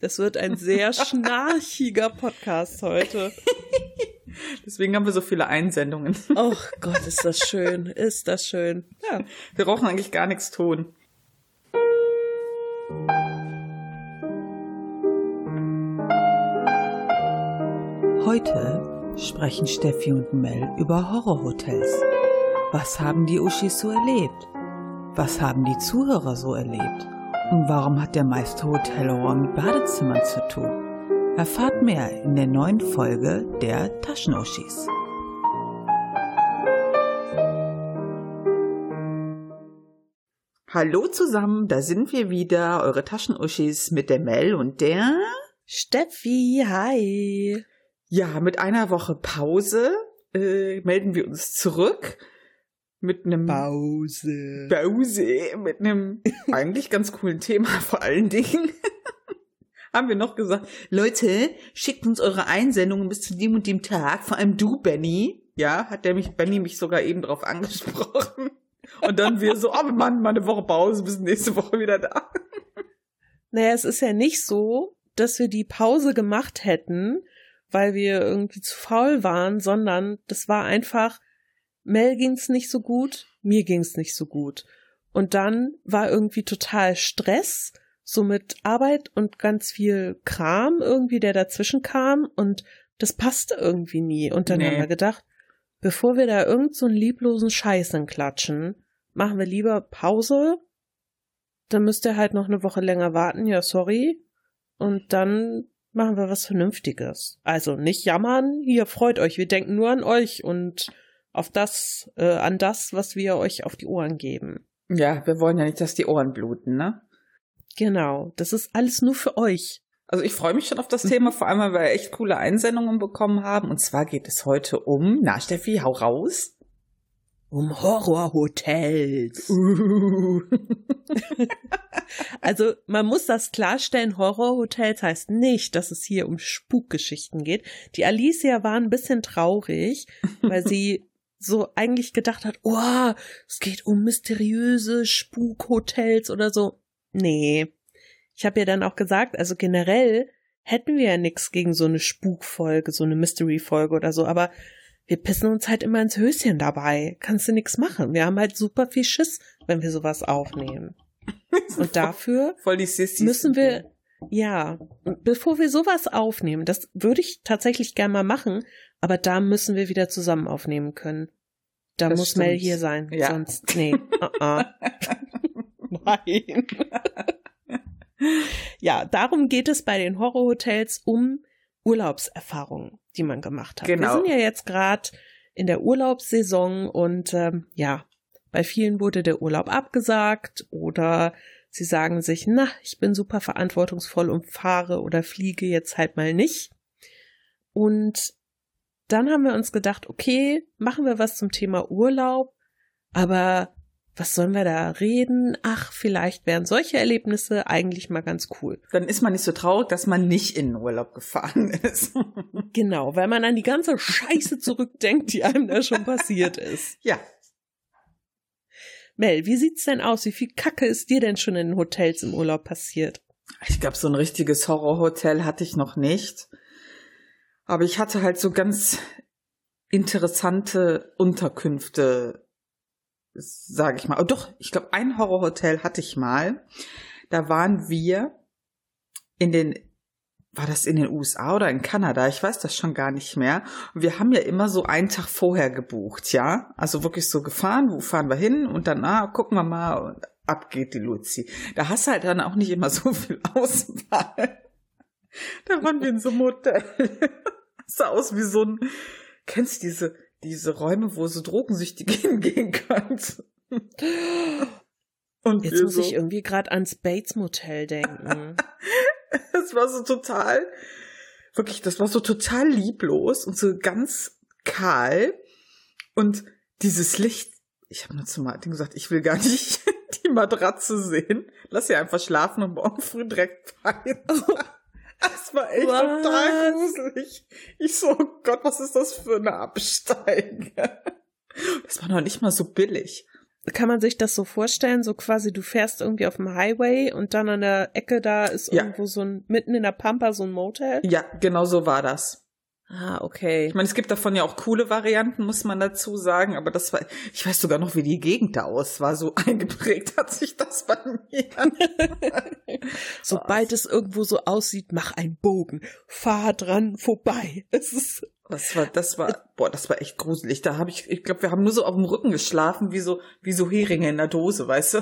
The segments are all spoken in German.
Das wird ein sehr schnarchiger Podcast heute. Deswegen haben wir so viele Einsendungen. Oh Gott, ist das schön. Ist das schön. Ja, wir brauchen eigentlich gar nichts tun. Heute sprechen Steffi und Mel über Horrorhotels. Was haben die Uschis so erlebt? Was haben die Zuhörer so erlebt? Und warum hat der meiste Hotelhorror mit Badezimmern zu tun? Erfahrt mehr in der neuen Folge der Taschenuschis. Hallo zusammen, da sind wir wieder, eure Taschenuschis mit der Mel und der Steffi, hi. Ja, mit einer Woche Pause äh, melden wir uns zurück mit einem Pause. Pause, mit einem eigentlich ganz coolen Thema vor allen Dingen. Haben wir noch gesagt, Leute, schickt uns eure Einsendungen bis zu dem und dem Tag, vor allem du, Benny. Ja, hat der mich, Benny mich sogar eben drauf angesprochen. Und dann wir so, oh Mann, mal eine Woche Pause, bis nächste Woche wieder da. Naja, es ist ja nicht so, dass wir die Pause gemacht hätten, weil wir irgendwie zu faul waren, sondern das war einfach, Mel ging's nicht so gut, mir ging's nicht so gut. Und dann war irgendwie total Stress, so mit Arbeit und ganz viel Kram irgendwie, der dazwischen kam und das passte irgendwie nie. Und dann Nee. haben wir gedacht, bevor wir da irgend so einen lieblosen Scheiß klatschen, machen wir lieber Pause. Dann müsst ihr halt noch eine Woche länger warten, ja, sorry. Und dann machen wir was Vernünftiges. Also nicht jammern, hier freut euch, wir denken nur an euch und auf das, äh, an das, was wir euch auf die Ohren geben. Ja, wir wollen ja nicht, dass die Ohren bluten, ne? Genau, das ist alles nur für euch. Also ich freue mich schon auf das Thema, vor allem, weil wir echt coole Einsendungen bekommen haben. Und zwar geht es heute um, na Steffi, hau raus. Um Horrorhotels. Uh. Also man muss das klarstellen, Horrorhotels heißt nicht, dass es hier um Spukgeschichten geht. Die Alicia war ein bisschen traurig, weil sie so eigentlich gedacht hat, oh, es geht um mysteriöse Spukhotels oder so. Nee. Ich habe ja dann auch gesagt, also generell hätten wir ja nichts gegen so eine Spukfolge, so eine Mystery-Folge oder so, aber wir pissen uns halt immer ins Höschen dabei. Kannst du nichts machen. Wir haben halt super viel Schiss, wenn wir sowas aufnehmen. Und dafür müssen wir, ja, bevor wir sowas aufnehmen, das würde ich tatsächlich gerne mal machen, aber da müssen wir wieder zusammen aufnehmen können. Da Das muss Mel stimmt. hier sein, Ja. sonst, nee, uh -uh. nein. ja, darum geht es bei den Horrorhotels um Urlaubserfahrungen, die man gemacht hat. Genau. Wir sind ja jetzt gerade in der Urlaubssaison und ähm, ja, bei vielen wurde der Urlaub abgesagt oder sie sagen sich, na, ich bin super verantwortungsvoll und fahre oder fliege jetzt halt mal nicht. Und dann haben wir uns gedacht, okay, machen wir was zum Thema Urlaub, aber was sollen wir da reden? Ach, vielleicht wären solche Erlebnisse eigentlich mal ganz cool. Dann ist man nicht so traurig, dass man nicht in den Urlaub gefahren ist. Genau, weil man an die ganze Scheiße zurückdenkt, die einem da schon passiert ist. ja. Mel, wie sieht's denn aus? Wie viel Kacke ist dir denn schon in den Hotels im Urlaub passiert? Ich glaube, so ein richtiges Horrorhotel hatte ich noch nicht. Aber ich hatte halt so ganz interessante Unterkünfte, sage ich mal. Oh, doch, ich glaube, ein Horrorhotel hatte ich mal. Da waren wir in den, war das in den USA oder in Kanada? Ich weiß das schon gar nicht mehr. Und wir haben ja immer so einen Tag vorher gebucht, ja? Also wirklich so gefahren, wo fahren wir hin? Und dann, ah, gucken wir mal, und ab geht die Luzi. Da hast du halt dann auch nicht immer so viel Auswahl. Da waren wir in so einem Hotel. Sah aus wie so ein, kennst du diese, diese Räume, wo so Drogensüchtige hingehen können? Und Jetzt muss so, ich irgendwie gerade ans Bates Motel denken. das war so total, wirklich, das war so total lieblos und so ganz kahl. Und dieses Licht, ich habe nur zu Martin gesagt, ich will gar nicht die Matratze sehen. Lass sie einfach schlafen und morgen früh direkt weiter. Das war echt Was? total gruselig. Ich so, oh Gott, was ist das für eine Absteige? Das war noch nicht mal so billig. kann man sich das so vorstellen, so quasi du fährst irgendwie auf dem Highway und dann an der Ecke da ist Ja. irgendwo so ein, mitten in der Pampa so ein Motel? Ja, genau so war das. Ah, okay. Ich meine, es gibt davon ja auch coole Varianten, muss man dazu sagen, aber das war, ich weiß sogar noch, wie die Gegend da aus war, so eingeprägt hat sich das bei mir. Sobald es irgendwo so aussieht, mach einen Bogen, fahr dran vorbei. Es ist Das war, das war, boah, das war echt gruselig. Da habe ich, ich glaube, wir haben nur so auf dem Rücken geschlafen, wie so, wie so Heringe in der Dose, weißt du?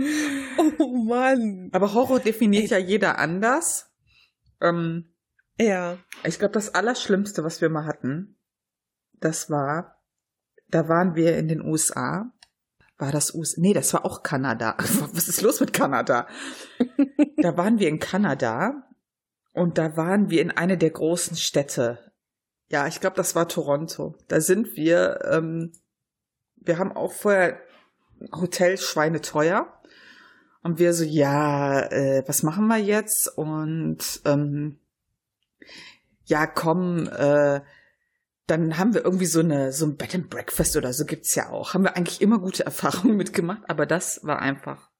Oh Mann. Aber Horror definiert ja jeder anders. Ähm, Ja. ich glaube, das Allerschlimmste, was wir mal hatten, das war, da waren wir in den USA. War das USA? Nee, das war auch Kanada. Was ist los mit Kanada? da waren wir in Kanada und da waren wir in eine der großen Städte. Ja, ich glaube, das war Toronto. Da sind wir, ähm, wir haben auch vorher Hotel schweineteuer. Und wir so, ja, äh, was machen wir jetzt? Und ähm, ja, komm, äh, dann haben wir irgendwie so eine so ein Bed and Breakfast oder so gibt's ja auch. Haben wir eigentlich immer gute Erfahrungen mitgemacht, aber das war einfach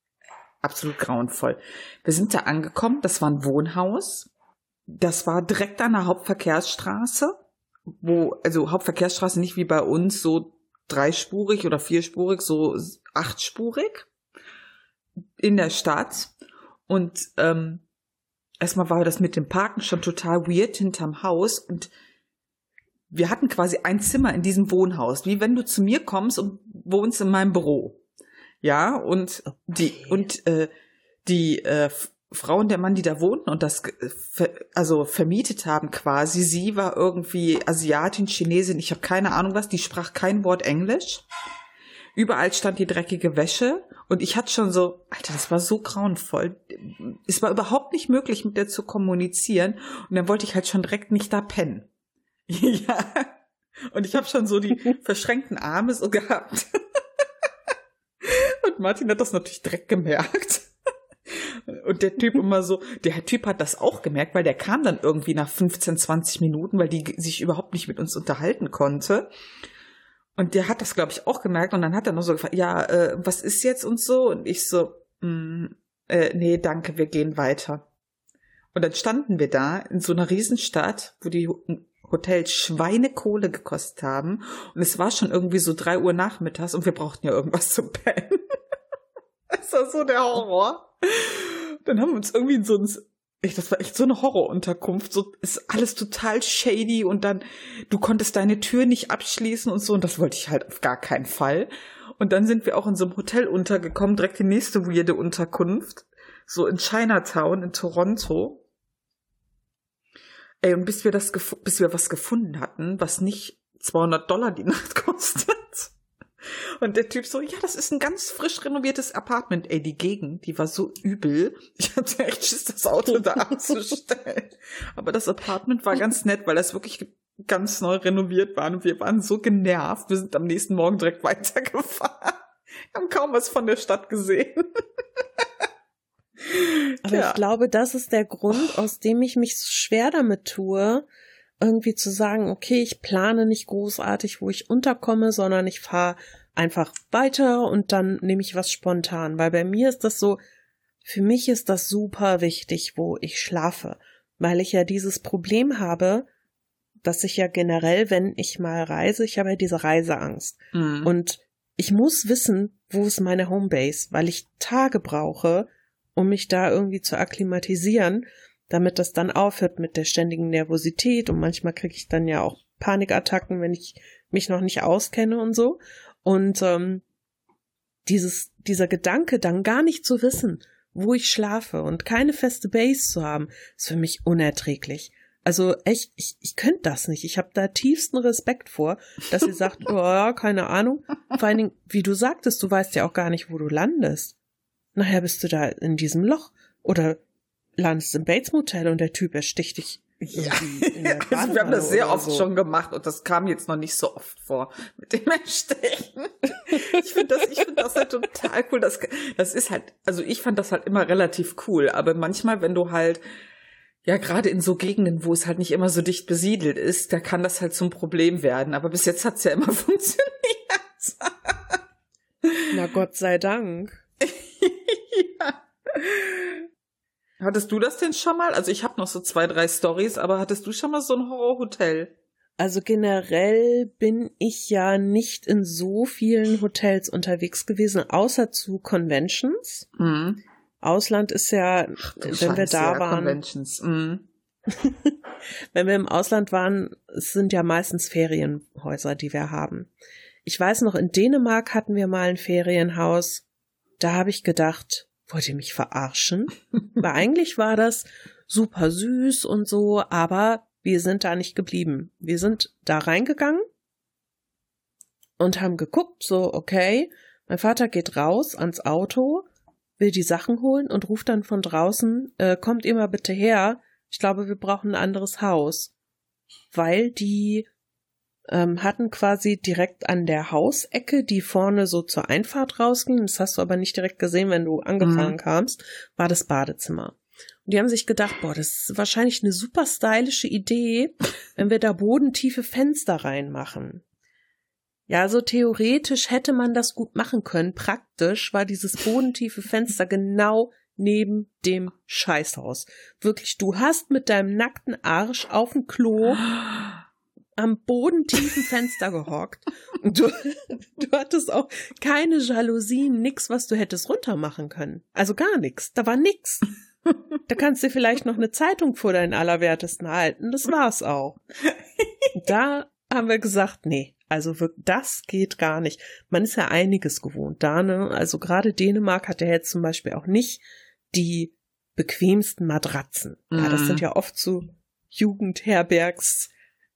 absolut grauenvoll. Wir sind da angekommen, das war ein Wohnhaus. Das war direkt an der Hauptverkehrsstraße, wo also Hauptverkehrsstraße nicht wie bei uns so dreispurig oder vierspurig, so achtspurig in der Stadt. Und ähm, erstmal war das mit dem Parken schon total weird hinterm Haus und wir hatten quasi ein Zimmer in diesem Wohnhaus, wie wenn du zu mir kommst und wohnst in meinem Büro. Ja, und die Okay. und äh, die äh, Frau und der Mann, die da wohnten und das also vermietet haben quasi, sie war irgendwie Asiatin, Chinesin, ich habe keine Ahnung was, die sprach kein Wort Englisch. Überall stand die dreckige Wäsche und ich hatte schon so, Alter, das war so grauenvoll. Es war überhaupt nicht möglich, mit der zu kommunizieren und dann wollte ich halt schon direkt nicht da pennen. ja. Und ich habe schon so die verschränkten Arme so gehabt. und Martin hat das natürlich direkt gemerkt. Und der Typ immer so, der Typ hat das auch gemerkt, weil der kam dann irgendwie nach 15, 20 Minuten, weil die sich überhaupt nicht mit uns unterhalten konnte. Und der hat das, glaube ich, auch gemerkt und dann hat er noch so gefragt, ja, äh, was ist jetzt und so? Und ich so, mm, äh, nee, danke, wir gehen weiter. Und dann standen wir da in so einer Riesenstadt, wo die Hotels Schweinekohle gekostet haben. Und es war schon irgendwie so drei Uhr nachmittags und wir brauchten ja irgendwas zu pennen. das war so der Horror. Dann haben wir uns irgendwie in so ein, echt, das war echt so eine Horrorunterkunft. So ist alles total shady und dann, du konntest deine Tür nicht abschließen und so. Und das wollte ich halt auf gar keinen Fall. Und dann sind wir auch in so einem Hotel untergekommen, direkt die nächste weirde Unterkunft. So in Chinatown in Toronto. Ey, und bis wir das, bis wir was gefunden hatten, was nicht 200 Dollar die Nacht kostet. Und der Typ so, ja, das ist ein ganz frisch renoviertes Apartment. Ey, die Gegend, die war so übel. Ich hatte echt Schiss, das Auto da abzustellen. Aber das Apartment war ganz nett, weil das wirklich ganz neu renoviert war. Und wir waren so genervt. Wir sind am nächsten Morgen direkt weitergefahren. Haben kaum was von der Stadt gesehen. Aber Ja. ich glaube, das ist der Grund, aus dem ich mich so schwer damit tue, irgendwie zu sagen, okay, ich plane nicht großartig, wo ich unterkomme, sondern ich fahre einfach weiter und dann nehme ich was spontan. Weil bei mir ist das so, für mich ist das super wichtig, wo ich schlafe, weil ich ja dieses Problem habe, dass ich ja generell, wenn ich mal reise, ich habe ja diese Reiseangst. Mhm. Und ich muss wissen, wo ist meine Homebase, weil ich Tage brauche, um mich da irgendwie zu akklimatisieren, damit das dann aufhört mit der ständigen Nervosität und manchmal kriege ich dann ja auch Panikattacken, wenn ich mich noch nicht auskenne und so. Und ähm, dieses, dieser Gedanke, dann gar nicht zu wissen, wo ich schlafe und keine feste Base zu haben, ist für mich unerträglich. Also echt, ich, ich könnte das nicht. Ich habe da tiefsten Respekt vor, dass sie sagt, oh, ja, keine Ahnung. Vor allen Dingen, wie du sagtest, du weißt ja auch gar nicht, wo du landest. Nachher bist du da in diesem Loch oder landest im Bates Motel und der Typ ersticht dich. Ja, also wir haben das sehr oft so. schon gemacht und das kam jetzt noch nicht so oft vor mit dem Erstechen. Ich finde das, ich finde das halt total cool. Das, das ist halt, also ich fand das halt immer relativ cool, aber manchmal, wenn du halt, Ja, gerade in so Gegenden, wo es halt nicht immer so dicht besiedelt ist, da kann das halt zum Problem werden. Aber bis jetzt hat's ja immer funktioniert. Na Gott sei Dank. ja. Hattest du das denn schon mal? Also ich habe noch so zwei, drei Stories, aber hattest du schon mal so ein Horrorhotel? Also generell bin ich ja nicht in so vielen Hotels unterwegs gewesen, außer zu Conventions. Mhm. Ausland ist ja, Ach, wenn Scheiße, wir da ja, waren, Conventions. Mhm. wenn wir im Ausland waren, es sind ja meistens Ferienhäuser, die wir haben. Ich weiß noch, in Dänemark hatten wir mal ein Ferienhaus. Da habe ich gedacht, wollt ihr mich verarschen? Weil eigentlich war das super süß und so, aber wir sind da nicht geblieben. Wir sind da reingegangen und haben geguckt, so, okay, mein Vater geht raus ans Auto, will die Sachen holen und ruft dann von draußen, äh, kommt mal bitte her, ich glaube, wir brauchen ein anderes Haus. Weil die ähm, hatten quasi direkt an der Hausecke, die vorne so zur Einfahrt rausging, das hast du aber nicht direkt gesehen, wenn du angefahren Mhm. kamst, war das Badezimmer. Und die haben sich gedacht, boah, das ist wahrscheinlich eine super stylische Idee, wenn wir da bodentiefe Fenster reinmachen. Ja, also theoretisch hätte man das gut machen können. Praktisch war dieses bodentiefe Fenster genau neben dem Scheißhaus. Wirklich, du hast mit deinem nackten Arsch auf dem Klo am bodentiefen Fenster gehockt. Du, du hattest auch keine Jalousien, nix, was du hättest runtermachen können. Also gar nix. Da war nix. Da kannst du vielleicht noch eine Zeitung vor deinen Allerwertesten halten. Das war's auch. Da haben wir gesagt, nee, also das geht gar nicht. Man ist ja einiges gewohnt da, ne? Also gerade Dänemark hat ja jetzt zum Beispiel auch nicht die bequemsten Matratzen. Ja, das Mhm. sind ja oft so Jugendherbergs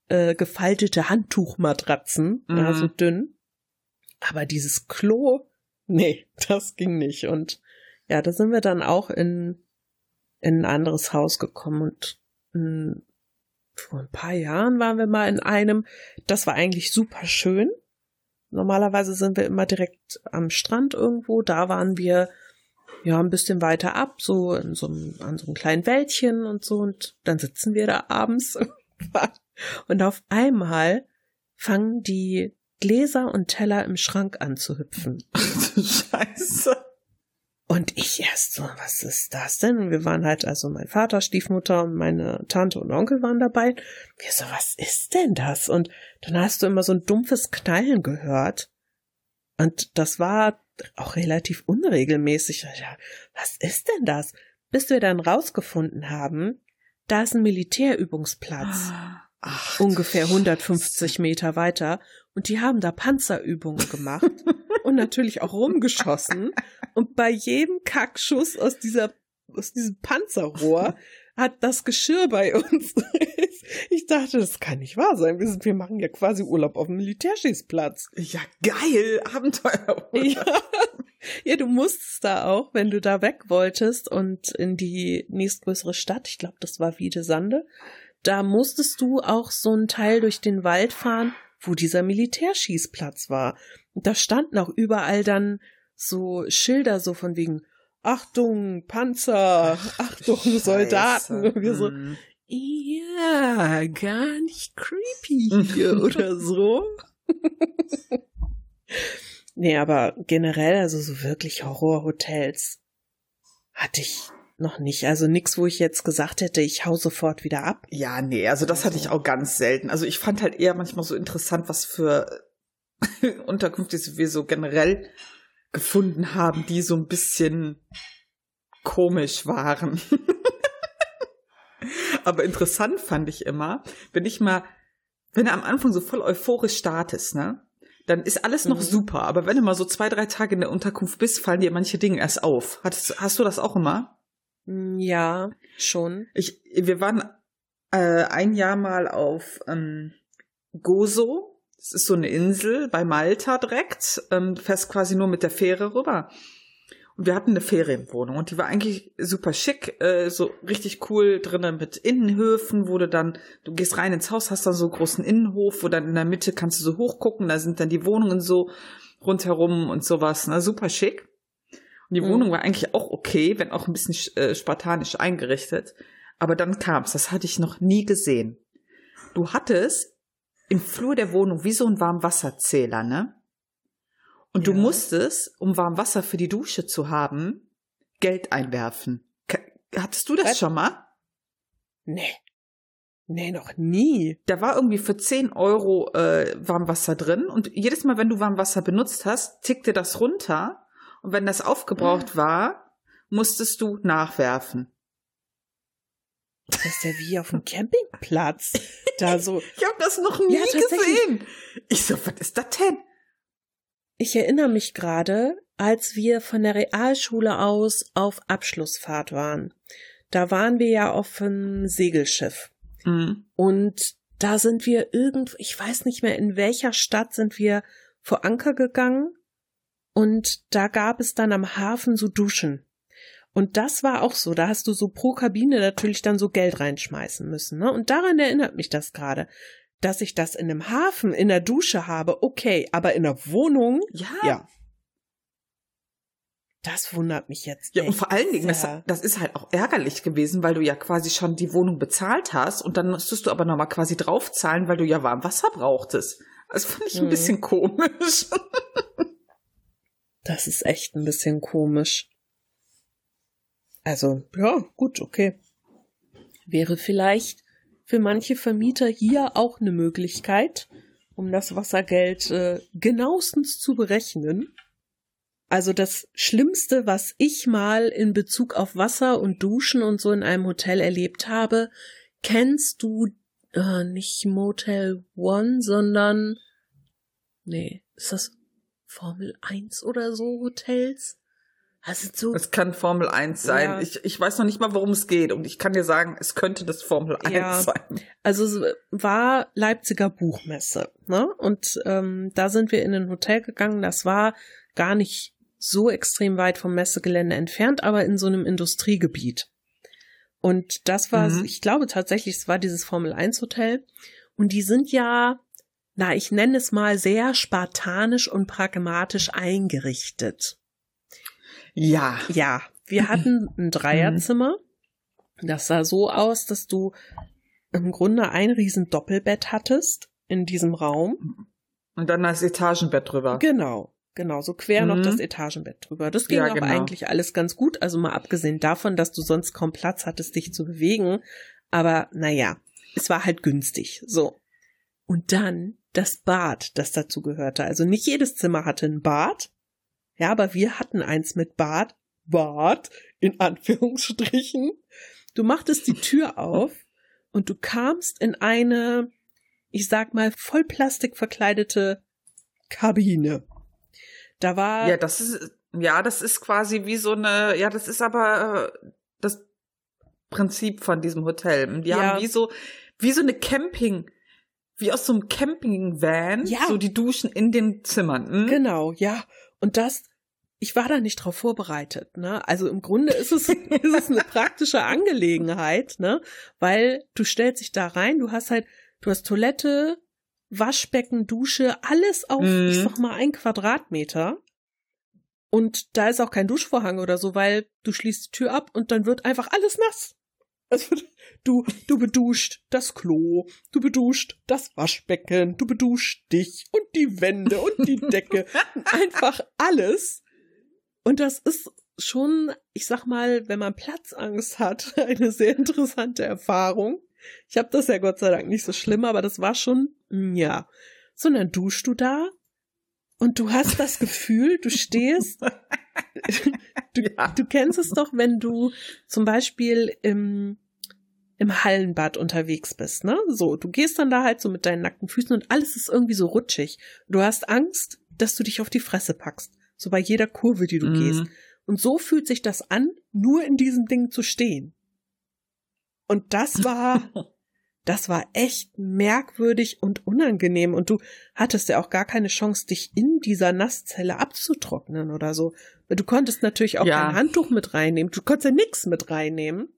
äh, gefaltete Handtuchmatratzen, ja, Mhm. so dünn. Aber dieses Klo, nee, das ging nicht. Und ja, da sind wir dann auch in, in ein anderes Haus gekommen und mh, vor ein paar Jahren waren wir mal in einem, das war eigentlich super schön. Normalerweise sind wir immer direkt am Strand irgendwo, da waren wir ja ein bisschen weiter ab, so in so einem, an so einem kleinen Wäldchen und so und dann sitzen wir da abends und auf einmal fangen die Gläser und Teller im Schrank an zu hüpfen. Scheiße. Und ich erst so, was ist das denn? Und wir waren halt, also mein Vater, Stiefmutter und meine Tante und Onkel waren dabei. Wir so, was ist denn das? Und dann hast du immer so ein dumpfes Knallen gehört. Und das war auch relativ unregelmäßig. Ja, was ist denn das? Bis wir dann rausgefunden haben, da ist ein Militärübungsplatz. Ach, ungefähr 150 Meter weiter. Und die haben da Panzerübungen gemacht und natürlich auch rumgeschossen. Und bei jedem Kackschuss aus dieser aus diesem Panzerrohr hat das Geschirr bei uns. Ich dachte, das kann nicht wahr sein. Wir, sind, wir machen ja quasi Urlaub auf dem Militärschießplatz. Ja, geil. Abenteuer. Ja. ja, du musstest da auch, wenn du da weg wolltest und in die nächstgrößere Stadt, ich glaube, das war Wiedesande, da musstest du auch so einen Teil durch den Wald fahren, wo dieser Militärschießplatz war. Und da standen auch überall dann so Schilder so von wegen Achtung, Panzer, Achtung, Soldaten. Und wir so, Mhm. ja, gar nicht creepy hier oder so. nee, aber generell, also so wirklich Horrorhotels hatte ich noch nicht. Also nix, wo ich jetzt gesagt hätte, ich hau sofort wieder ab. Ja, nee, also das hatte ich auch ganz selten. Also ich fand halt eher manchmal so interessant, was für Unterkünfte wir so generell gefunden haben, die so ein bisschen komisch waren. Aber interessant fand ich immer, wenn ich mal, wenn du am Anfang so voll euphorisch startest, ne? Dann ist alles noch Mhm. super, aber wenn du mal so zwei, drei Tage in der Unterkunft bist, fallen dir manche Dinge erst auf. Hattest, hast du das auch immer? Hm, Ja, schon. Ich, wir waren äh, ein Jahr mal auf ähm, Gozo. Das ist so eine Insel bei Malta direkt. Ähm, fährst quasi nur mit der Fähre rüber. Und wir hatten eine Ferienwohnung und die war eigentlich super schick, äh, so richtig cool drinnen mit Innenhöfen, wo du dann, du gehst rein ins Haus, hast dann so einen großen Innenhof, wo dann in der Mitte kannst du so hochgucken, da sind dann die Wohnungen so rundherum und sowas, ne, super schick. Und die Mhm. Wohnung war eigentlich auch okay, wenn auch ein bisschen äh, spartanisch eingerichtet. Aber dann kam's, das hatte ich noch nie gesehen. Du hattest im Flur der Wohnung wie so ein Warmwasserzähler, ne? Und du Ja. musstest, um Warmwasser für die Dusche zu haben, Geld einwerfen. Hattest du das Was? schon mal? Nee. Nee, noch nie. Da war irgendwie für 10 Euro äh, Warmwasser drin und jedes Mal, wenn du Warmwasser benutzt hast, tickte das runter und wenn das aufgebraucht war, musstest du nachwerfen. Das ist ja wie auf dem Campingplatz. Da so. Ich habe das noch nie Ja, gesehen. Ich so, was ist das denn? Ich erinnere mich gerade, als wir von der Realschule aus auf Abschlussfahrt waren. Da waren wir ja auf einem Segelschiff. Mhm. Und da sind wir irgend, ich weiß nicht mehr in welcher Stadt sind wir vor Anker gegangen. Und da gab es dann am Hafen so Duschen. Und das war auch so, da hast du so pro Kabine natürlich dann so Geld reinschmeißen müssen. Ne? Und daran erinnert mich das gerade, dass ich das in einem Hafen in der Dusche habe, okay, aber in der Wohnung, Ja. ja. Das wundert mich jetzt. Ja, und echt vor allen Dingen, das, das ist halt auch ärgerlich gewesen, weil du ja quasi schon die Wohnung bezahlt hast und dann musstest du aber nochmal quasi draufzahlen, weil du ja warm Wasser brauchtest. Das fand ich ein Mhm. bisschen komisch. Das ist echt ein bisschen komisch. Also, ja, gut, okay. Wäre vielleicht für manche Vermieter hier auch eine Möglichkeit, um das Wassergeld äh, genauestens zu berechnen. Also das Schlimmste, was ich mal in Bezug auf Wasser und Duschen und so in einem Hotel erlebt habe, kennst du äh, nicht Motel One, sondern nee, ist das Formel 1 oder so Hotels? Also so Es kann Formel 1 sein. Ja. Ich, ich weiß noch nicht mal, worum es geht. Und ich kann dir sagen, es könnte das Formel 1 Ja. sein. Also es war Leipziger Buchmesse, ne? Und ähm, da sind wir in ein Hotel gegangen. Das war gar nicht so extrem weit vom Messegelände entfernt, aber in so einem Industriegebiet. Und das war, Mhm. ich glaube tatsächlich, es war dieses Formel 1 Hotel. Und die sind ja, na, ich nenne es mal sehr spartanisch und pragmatisch eingerichtet. Ja. Ja, wir hatten ein Dreierzimmer. Das sah so aus, dass du im Grunde ein riesen Doppelbett hattest in diesem Raum. Und dann das Etagenbett drüber. Genau, genau, so quer noch Mhm. das Etagenbett drüber. Das ging Ja, genau. eigentlich alles ganz gut, also mal abgesehen davon, dass du sonst kaum Platz hattest, dich zu bewegen. Aber naja, es war halt günstig. So. Und dann das Bad, das dazu gehörte. Also nicht jedes Zimmer hatte ein Bad. Ja, aber wir hatten eins mit Bad. Bad, in Anführungsstrichen. Du machtest die Tür auf und du kamst in eine, ich sag mal, voll Plastik verkleidete Kabine. Da war, Ja, das ist, ja, das ist quasi wie so eine, ja, das ist aber äh, das Prinzip von diesem Hotel. Die Ja. haben wie so, wie so eine Camping, wie aus so einem Camping-Van, Ja. so die Duschen in den Zimmern. Hm? Genau, ja. Und das, ich war da nicht drauf vorbereitet, ne? Also im Grunde ist es, ist es eine praktische Angelegenheit, ne? Weil du stellst dich da rein, du hast halt, du hast Toilette, Waschbecken, Dusche, alles auf, Mhm. ich sag mal, ein Quadratmeter. Und da ist auch kein Duschvorhang oder so, weil du schließt die Tür ab und dann wird einfach alles nass. Wird, du, du beduscht das Klo, du beduscht das Waschbecken, du beduscht dich und die Wände und die Decke. einfach alles. Und das ist schon, ich sag mal, wenn man Platzangst hat, eine sehr interessante Erfahrung. Ich habe das ja Gott sei Dank nicht so schlimm, aber das war schon, mm, ja. So, und dann duschst du da und du hast das Gefühl, du stehst, du, Ja. du kennst es doch, wenn du zum Beispiel im, im Hallenbad unterwegs bist, ne? So, du gehst dann da halt so mit deinen nackten Füßen und alles ist irgendwie so rutschig. Du hast Angst, dass du dich auf die Fresse packst. So bei jeder Kurve, die du Mhm. gehst. Und so fühlt sich das an, nur in diesem Ding zu stehen. Und das war, das war echt merkwürdig und unangenehm. Und du hattest ja auch gar keine Chance, dich in dieser Nasszelle abzutrocknen oder so. Du konntest natürlich auch Ja. kein Handtuch mit reinnehmen. Du konntest ja nix mit reinnehmen.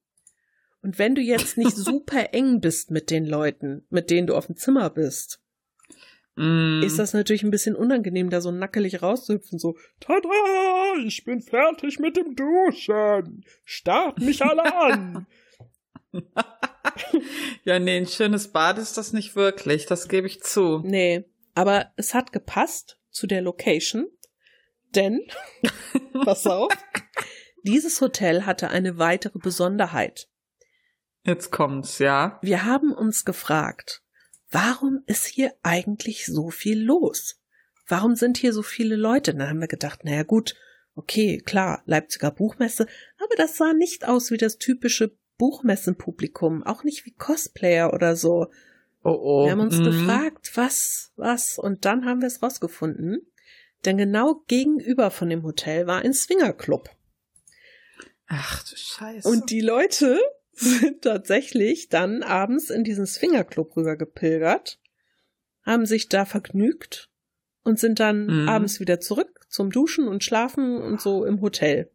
Und wenn du jetzt nicht super eng bist mit den Leuten, mit denen du auf dem Zimmer bist, Mm. ist das natürlich ein bisschen unangenehm, da so nackelig rauszuhüpfen, so, tada, ich bin fertig mit dem Duschen, starrt mich alle an. ja, nee, ein schönes Bad ist das nicht wirklich, das gebe ich zu. Nee, aber es hat gepasst zu der Location, denn, pass auf, dieses Hotel hatte eine weitere Besonderheit. Jetzt kommt's, ja. Wir haben uns gefragt, warum ist hier eigentlich so viel los? Warum sind hier so viele Leute? Dann haben wir gedacht, naja gut, okay, klar, Leipziger Buchmesse, aber das sah nicht aus wie das typische Buchmessenpublikum, auch nicht wie Cosplayer oder so. Oh oh. Wir haben uns Mhm. gefragt, was, was, und dann haben wir es rausgefunden. Denn genau gegenüber von dem Hotel war ein Swingerclub. Ach du Scheiße. Und die Leute sind tatsächlich dann abends in diesen Swingerclub rüber gepilgert, haben sich da vergnügt und sind dann Mhm. abends wieder zurück zum Duschen und Schlafen und so im Hotel.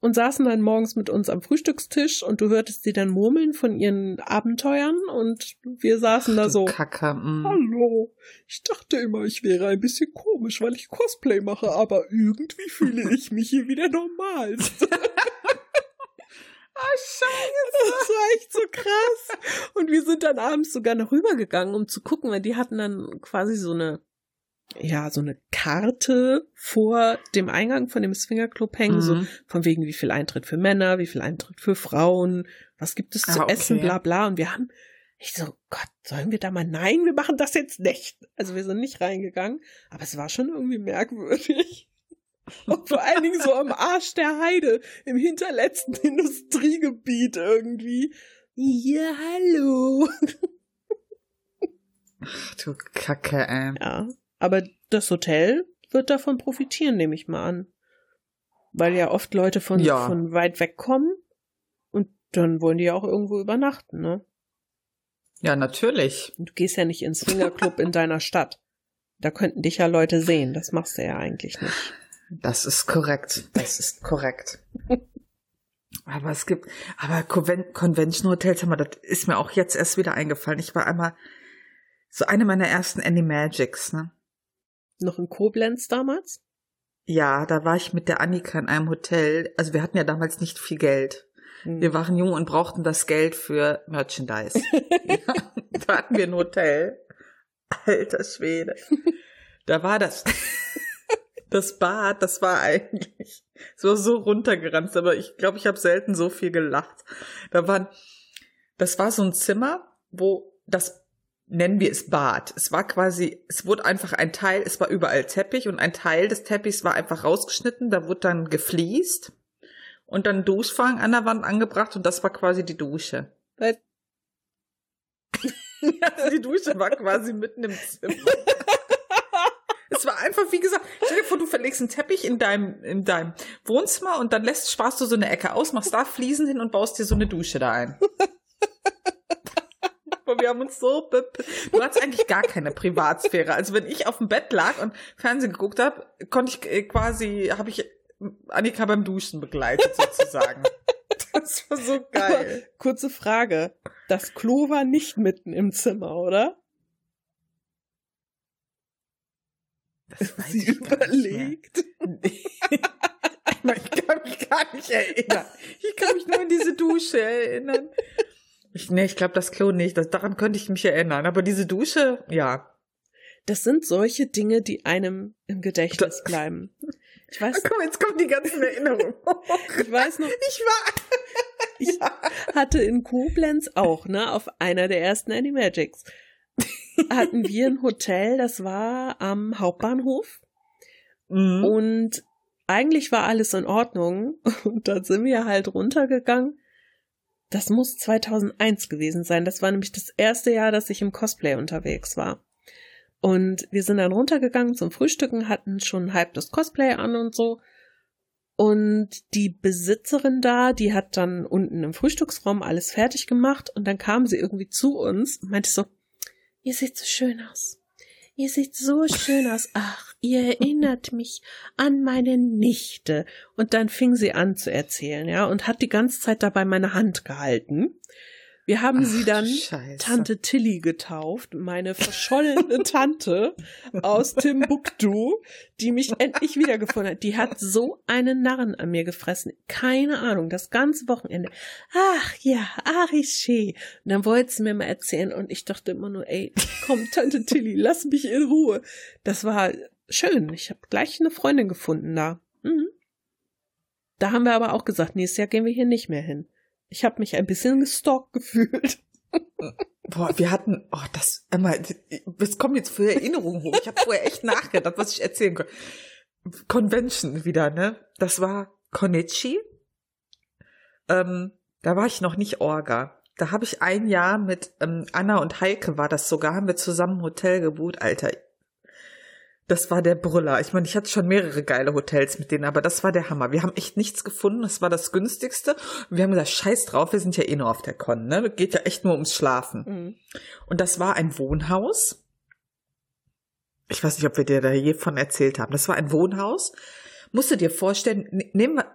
Und saßen dann morgens mit uns am Frühstückstisch und du hörtest sie dann murmeln von ihren Abenteuern und wir saßen da Du so. Kacke. mm. Hallo, ich dachte immer, ich wäre ein bisschen komisch, weil ich Cosplay mache, aber irgendwie fühle ich mich hier wieder normal. Ah, Scheiße. Das war echt so krass. Und wir sind dann abends sogar noch rübergegangen, um zu gucken, weil die hatten dann quasi so eine, ja, so eine Karte vor dem Eingang von dem Swingerclub hängen, so Mhm. von wegen, wie viel Eintritt für Männer, wie viel Eintritt für Frauen, was gibt es zu Ah, okay. essen, bla bla. Und wir haben, ich so, Gott, sollen wir da mal, nein, wir machen das jetzt nicht. Also wir sind nicht reingegangen, aber es war schon irgendwie merkwürdig. Und vor allen Dingen so am Arsch der Heide, im hinterletzten Industriegebiet irgendwie. Ja, hallo. Ach du Kacke, ey. Ja, aber das Hotel wird davon profitieren, nehme ich mal an. Weil ja oft Leute von, Ja. von weit weg kommen und dann wollen die ja auch irgendwo übernachten, ne? Ja, natürlich. Und Du gehst ja nicht ins Swingerclub in deiner Stadt. Da könnten dich ja Leute sehen. Das machst du ja eigentlich nicht. Das ist korrekt. Das ist korrekt. Aber es gibt, aber Conven Convention Hotels, haben wir, das ist mir auch jetzt erst wieder eingefallen. Ich war einmal so eine meiner ersten Animagics, ne? Noch in Koblenz damals? Ja, da war ich mit der Annika in einem Hotel. Also wir hatten ja damals nicht viel Geld. Hm. Wir waren jung und brauchten das Geld für Merchandise. ja, da hatten wir ein Hotel. Alter Schwede. Da war das. Das Bad, das war eigentlich so so runtergeranzt, aber ich glaube, ich habe selten so viel gelacht. Da waren, das war so ein Zimmer, wo das nennen wir es Bad. Es war quasi, es wurde einfach ein Teil, es war überall Teppich und ein Teil des Teppichs war einfach rausgeschnitten, da wurde dann gefliest und dann Duschfang an der Wand angebracht und das war quasi die Dusche. Die Dusche war quasi mitten im Zimmer. Es war einfach, wie gesagt, stell dir vor, du verlegst einen Teppich in deinem, in deinem Wohnzimmer und dann lässt, sparst du so eine Ecke aus, machst da Fliesen hin und baust dir so eine Dusche da ein. Aber wir haben uns so, du hattest eigentlich gar keine Privatsphäre. Also wenn ich auf dem Bett lag und Fernsehen geguckt habe, konnte ich äh, quasi, habe ich Annika beim Duschen begleitet sozusagen. Das war so geil. Kurze Frage. Das Klo war nicht mitten im Zimmer, oder? Das weiß Sie überlegt. ich kann mich gar nicht erinnern. Ich kann mich nur an diese Dusche erinnern. Ich, nee, ich glaube das Klo nicht. Das, daran könnte ich mich erinnern. Aber diese Dusche, ja. Das sind solche Dinge, die einem im Gedächtnis bleiben. Ich weiß, Komm, jetzt kommen die ganzen Erinnerungen. ich weiß noch, Ich war. ich hatte in Koblenz auch, ne, auf einer der ersten Animagics, hatten wir ein Hotel, das war am Hauptbahnhof Mhm. und eigentlich war alles in Ordnung und dann sind wir halt runtergegangen. Das muss 2001 gewesen sein. Das war nämlich das erste Jahr, dass ich im Cosplay unterwegs war. Und wir sind dann runtergegangen zum Frühstücken, hatten schon halb das Cosplay an und so. Und die Besitzerin da, die hat dann unten im Frühstücksraum alles fertig gemacht und dann kam sie irgendwie zu uns und meinte so, ihr seht so schön aus. Ihr seht so schön aus. Ach, ihr erinnert mich an meine Nichte. Und dann fing sie an zu erzählen, ja, und hat die ganze Zeit dabei meine Hand gehalten. Wir haben sie dann Scheiße. Tante Tilly getauft, meine verschollene Tante aus Timbuktu, die mich endlich wiedergefunden hat. Die hat so einen Narren an mir gefressen. Keine Ahnung, das ganze Wochenende. Ach ja, Ariché. Und dann wollte sie mir mal erzählen und ich dachte immer nur, ey, komm, Tante Tilly, lass mich in Ruhe. Das war schön. Ich habe gleich eine Freundin gefunden da. Mhm. Da haben wir aber auch gesagt, nächstes Jahr gehen wir hier nicht mehr hin. Ich habe mich ein bisschen gestalkt gefühlt. Boah, wir hatten, oh, das, immer, das kommt jetzt für Erinnerungen hoch. Ich habe vorher echt nachgedacht, was ich erzählen kann. Convention wieder, ne? Das war Konichi. Ähm, da war ich noch nicht Orga. Da habe ich ein Jahr mit ähm, Anna und Heike war das sogar, haben wir zusammen ein Hotel gebucht. Alter, das war der Brüller. Ich meine, ich hatte schon mehrere geile Hotels mit denen, aber das war der Hammer. Wir haben echt nichts gefunden. Das war das günstigste. Und wir haben gesagt, scheiß drauf, wir sind ja eh nur auf der Con, ne? Geht ja echt nur ums Schlafen. Mhm. Und das war ein Wohnhaus. Ich weiß nicht, ob wir dir da je von erzählt haben. Das war ein Wohnhaus. Musst du dir vorstellen, ne- nehmen wir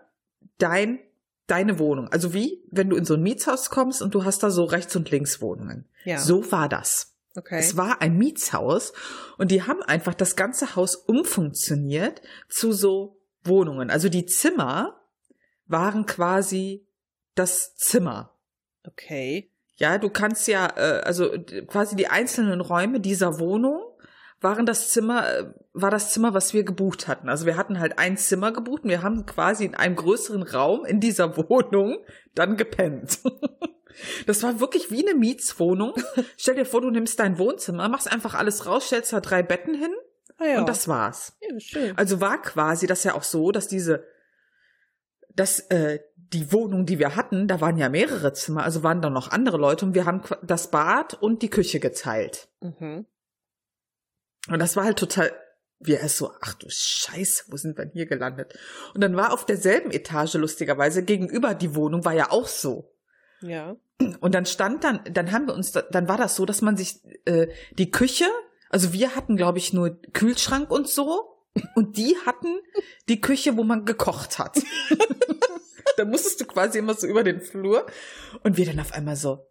dein, deine Wohnung. Also wie, wenn du in so ein Mietshaus kommst und du hast da so rechts und links Wohnungen. Ja. So war das. Okay. Es war ein Mietshaus und die haben einfach das ganze Haus umfunktioniert zu so Wohnungen. Also die Zimmer waren quasi das Zimmer. Okay. Ja, du kannst ja, äh, also quasi die einzelnen Räume dieser Wohnung waren das Zimmer, äh, war das Zimmer, was wir gebucht hatten. Also wir hatten halt ein Zimmer gebucht und wir haben quasi in einem größeren Raum in dieser Wohnung dann gepennt. Das war wirklich wie eine Mietswohnung. Stell dir vor, du nimmst dein Wohnzimmer, machst einfach alles raus, stellst da drei Betten hin Ah, ja. und das war's. ja, schön. Also war quasi das ja auch so, dass diese, dass äh, die Wohnung, die wir hatten, da waren ja mehrere Zimmer, also waren da noch andere Leute und wir haben das Bad und die Küche geteilt. Mhm. Und das war halt total, wie er ist so, ach du Scheiße, wo sind wir denn hier gelandet? Und dann war auf derselben Etage lustigerweise gegenüber die Wohnung war ja auch so. Ja. Und dann stand dann, dann haben wir uns, da- dann war das so, dass man sich äh, die Küche, also wir hatten, glaube ich, nur Kühlschrank und so, und die hatten die Küche, wo man gekocht hat. da musstest du quasi immer so über den Flur und wir dann auf einmal so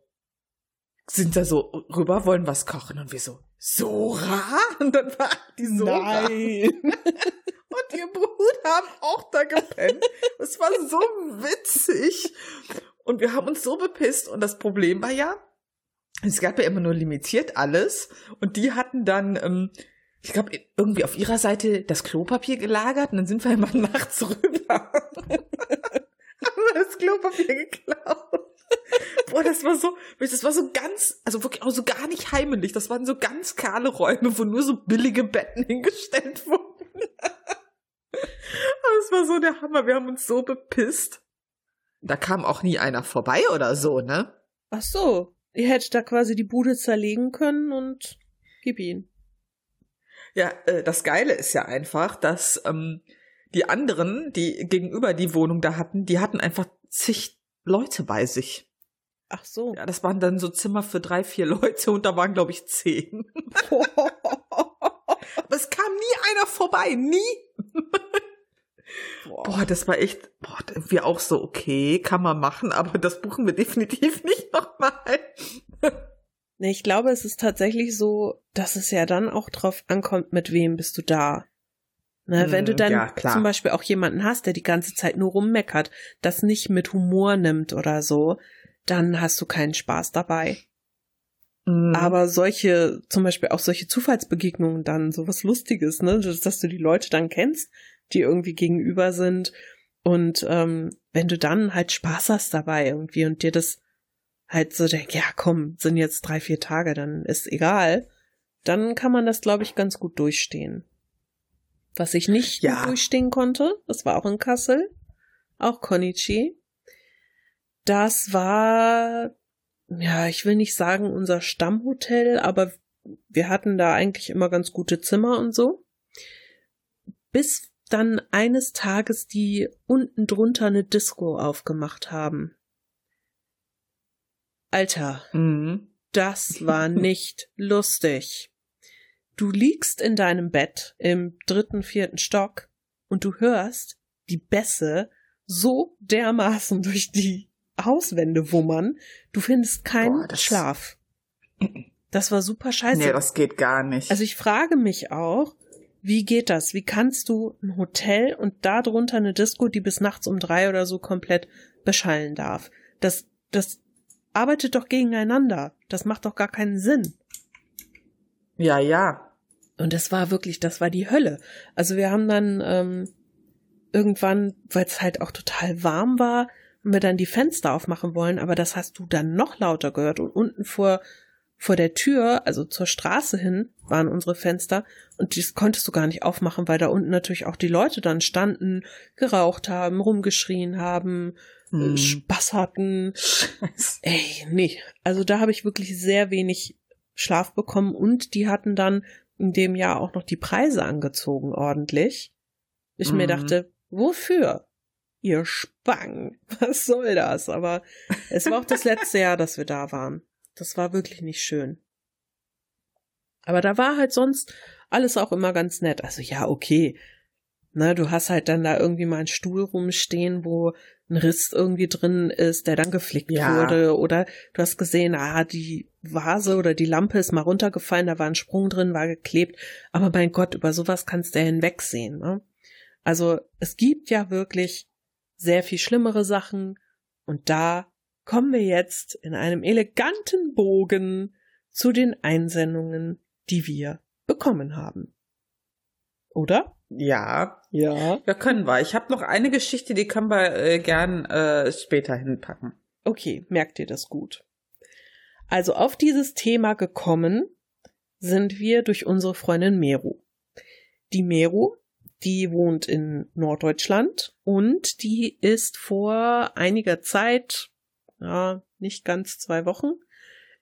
sind da so rüber, wollen was kochen und wir so Sora und dann war die Sora Nein. und ihr Bruder haben auch da gepennt. Es war so witzig. Und wir haben uns so bepisst. Und das Problem war ja, es gab ja immer nur limitiert alles. Und die hatten dann, ähm, ich glaube, irgendwie auf ihrer Seite das Klopapier gelagert. Und dann sind wir immer nachts rüber. haben wir das Klopapier geklaut. Boah, das war so, das war so ganz, also wirklich auch so gar nicht heimelig. Das waren so ganz kahle Räume, wo nur so billige Betten hingestellt wurden. Aber es war so der Hammer. Wir haben uns so bepisst. Da kam auch nie einer vorbei oder so, ne? Ach so. Ihr hättet da quasi die Bude zerlegen können und gib ihn. Ja, äh, das Geile ist ja einfach, dass ähm, die anderen, die gegenüber die Wohnung da hatten, die hatten einfach zig Leute bei sich. Ach so. Ja, das waren dann so Zimmer für drei, vier Leute und da waren, glaube ich, zehn. Aber es kam nie einer vorbei, nie. Boah, das war echt, boah, wir auch so, okay, kann man machen, aber das buchen wir definitiv nicht nochmal. Nee, ich glaube, es ist tatsächlich so, dass es ja dann auch drauf ankommt, mit wem bist du da. Ne, wenn du Mm, dann ja, zum Beispiel auch jemanden hast, der die ganze Zeit nur rummeckert, das nicht mit Humor nimmt oder so, dann hast du keinen Spaß dabei. Mhm. Aber solche, zum Beispiel auch solche Zufallsbegegnungen dann, sowas Lustiges, ne, dass, dass du die Leute dann kennst, die irgendwie gegenüber sind. Und ähm, wenn du dann halt Spaß hast dabei irgendwie und dir das halt so denkst, ja komm, sind jetzt drei, vier Tage, dann ist egal, dann kann man das, glaube ich, ganz gut durchstehen. Was ich nicht Ja. gut durchstehen konnte, das war auch in Kassel, auch Konichi. Das war, ja, ich will nicht sagen unser Stammhotel, aber wir hatten da eigentlich immer ganz gute Zimmer und so. Bis dann eines Tages die unten drunter eine Disco aufgemacht haben. Alter, Mhm. das war nicht lustig. Du liegst in deinem Bett im dritten, vierten Stock und du hörst die Bässe so dermaßen durch die Hauswände wummern. Du findest keinen Boah, das- Schlaf. Das war super scheiße. Nee, das geht gar nicht. Also ich frage mich auch, wie geht das? Wie kannst du ein Hotel und darunter eine Disco, die bis nachts um drei oder so komplett beschallen darf? Das, das arbeitet doch gegeneinander. Das macht doch gar keinen Sinn. ja, ja. Und das war wirklich, das war die Hölle. Also wir haben dann ähm, irgendwann, weil es halt auch total warm war, haben wir dann die Fenster aufmachen wollen, aber das hast du dann noch lauter gehört. Und unten vor, vor der Tür, also zur Straße hin, waren unsere Fenster und das konntest du gar nicht aufmachen, weil da unten natürlich auch die Leute dann standen, geraucht haben, rumgeschrien haben, Hm. Spaß hatten. Scheiße. Ey, nee. Also da habe ich wirklich sehr wenig Schlaf bekommen und die hatten dann in dem Jahr auch noch die Preise angezogen ordentlich. Ich mir Mhm. dachte, wofür? Ihr Spang, was soll das? Aber es war auch das letzte Jahr, dass wir da waren. Das war wirklich nicht schön. Aber da war halt sonst alles auch immer ganz nett. Also ja, okay. Ne, du hast halt dann da irgendwie mal einen Stuhl rumstehen, wo ein Riss irgendwie drin ist, der dann geflickt Ja. wurde. Oder du hast gesehen, ah, die Vase oder die Lampe ist mal runtergefallen, da war ein Sprung drin, war geklebt. Aber mein Gott, über sowas kannst du ja hinwegsehen. Ne? Also es gibt ja wirklich sehr viel schlimmere Sachen. Und da kommen wir jetzt in einem eleganten Bogen zu den Einsendungen, die wir bekommen haben. Oder? Ja, Ja. ja, können wir. Ich habe noch eine Geschichte, die können wir äh, gern äh, später hinpacken. Okay, merkt ihr das gut. Also auf dieses Thema gekommen sind wir durch unsere Freundin Meru. Die Meru, die wohnt in Norddeutschland und die ist vor einiger Zeit, ja, nicht ganz zwei Wochen,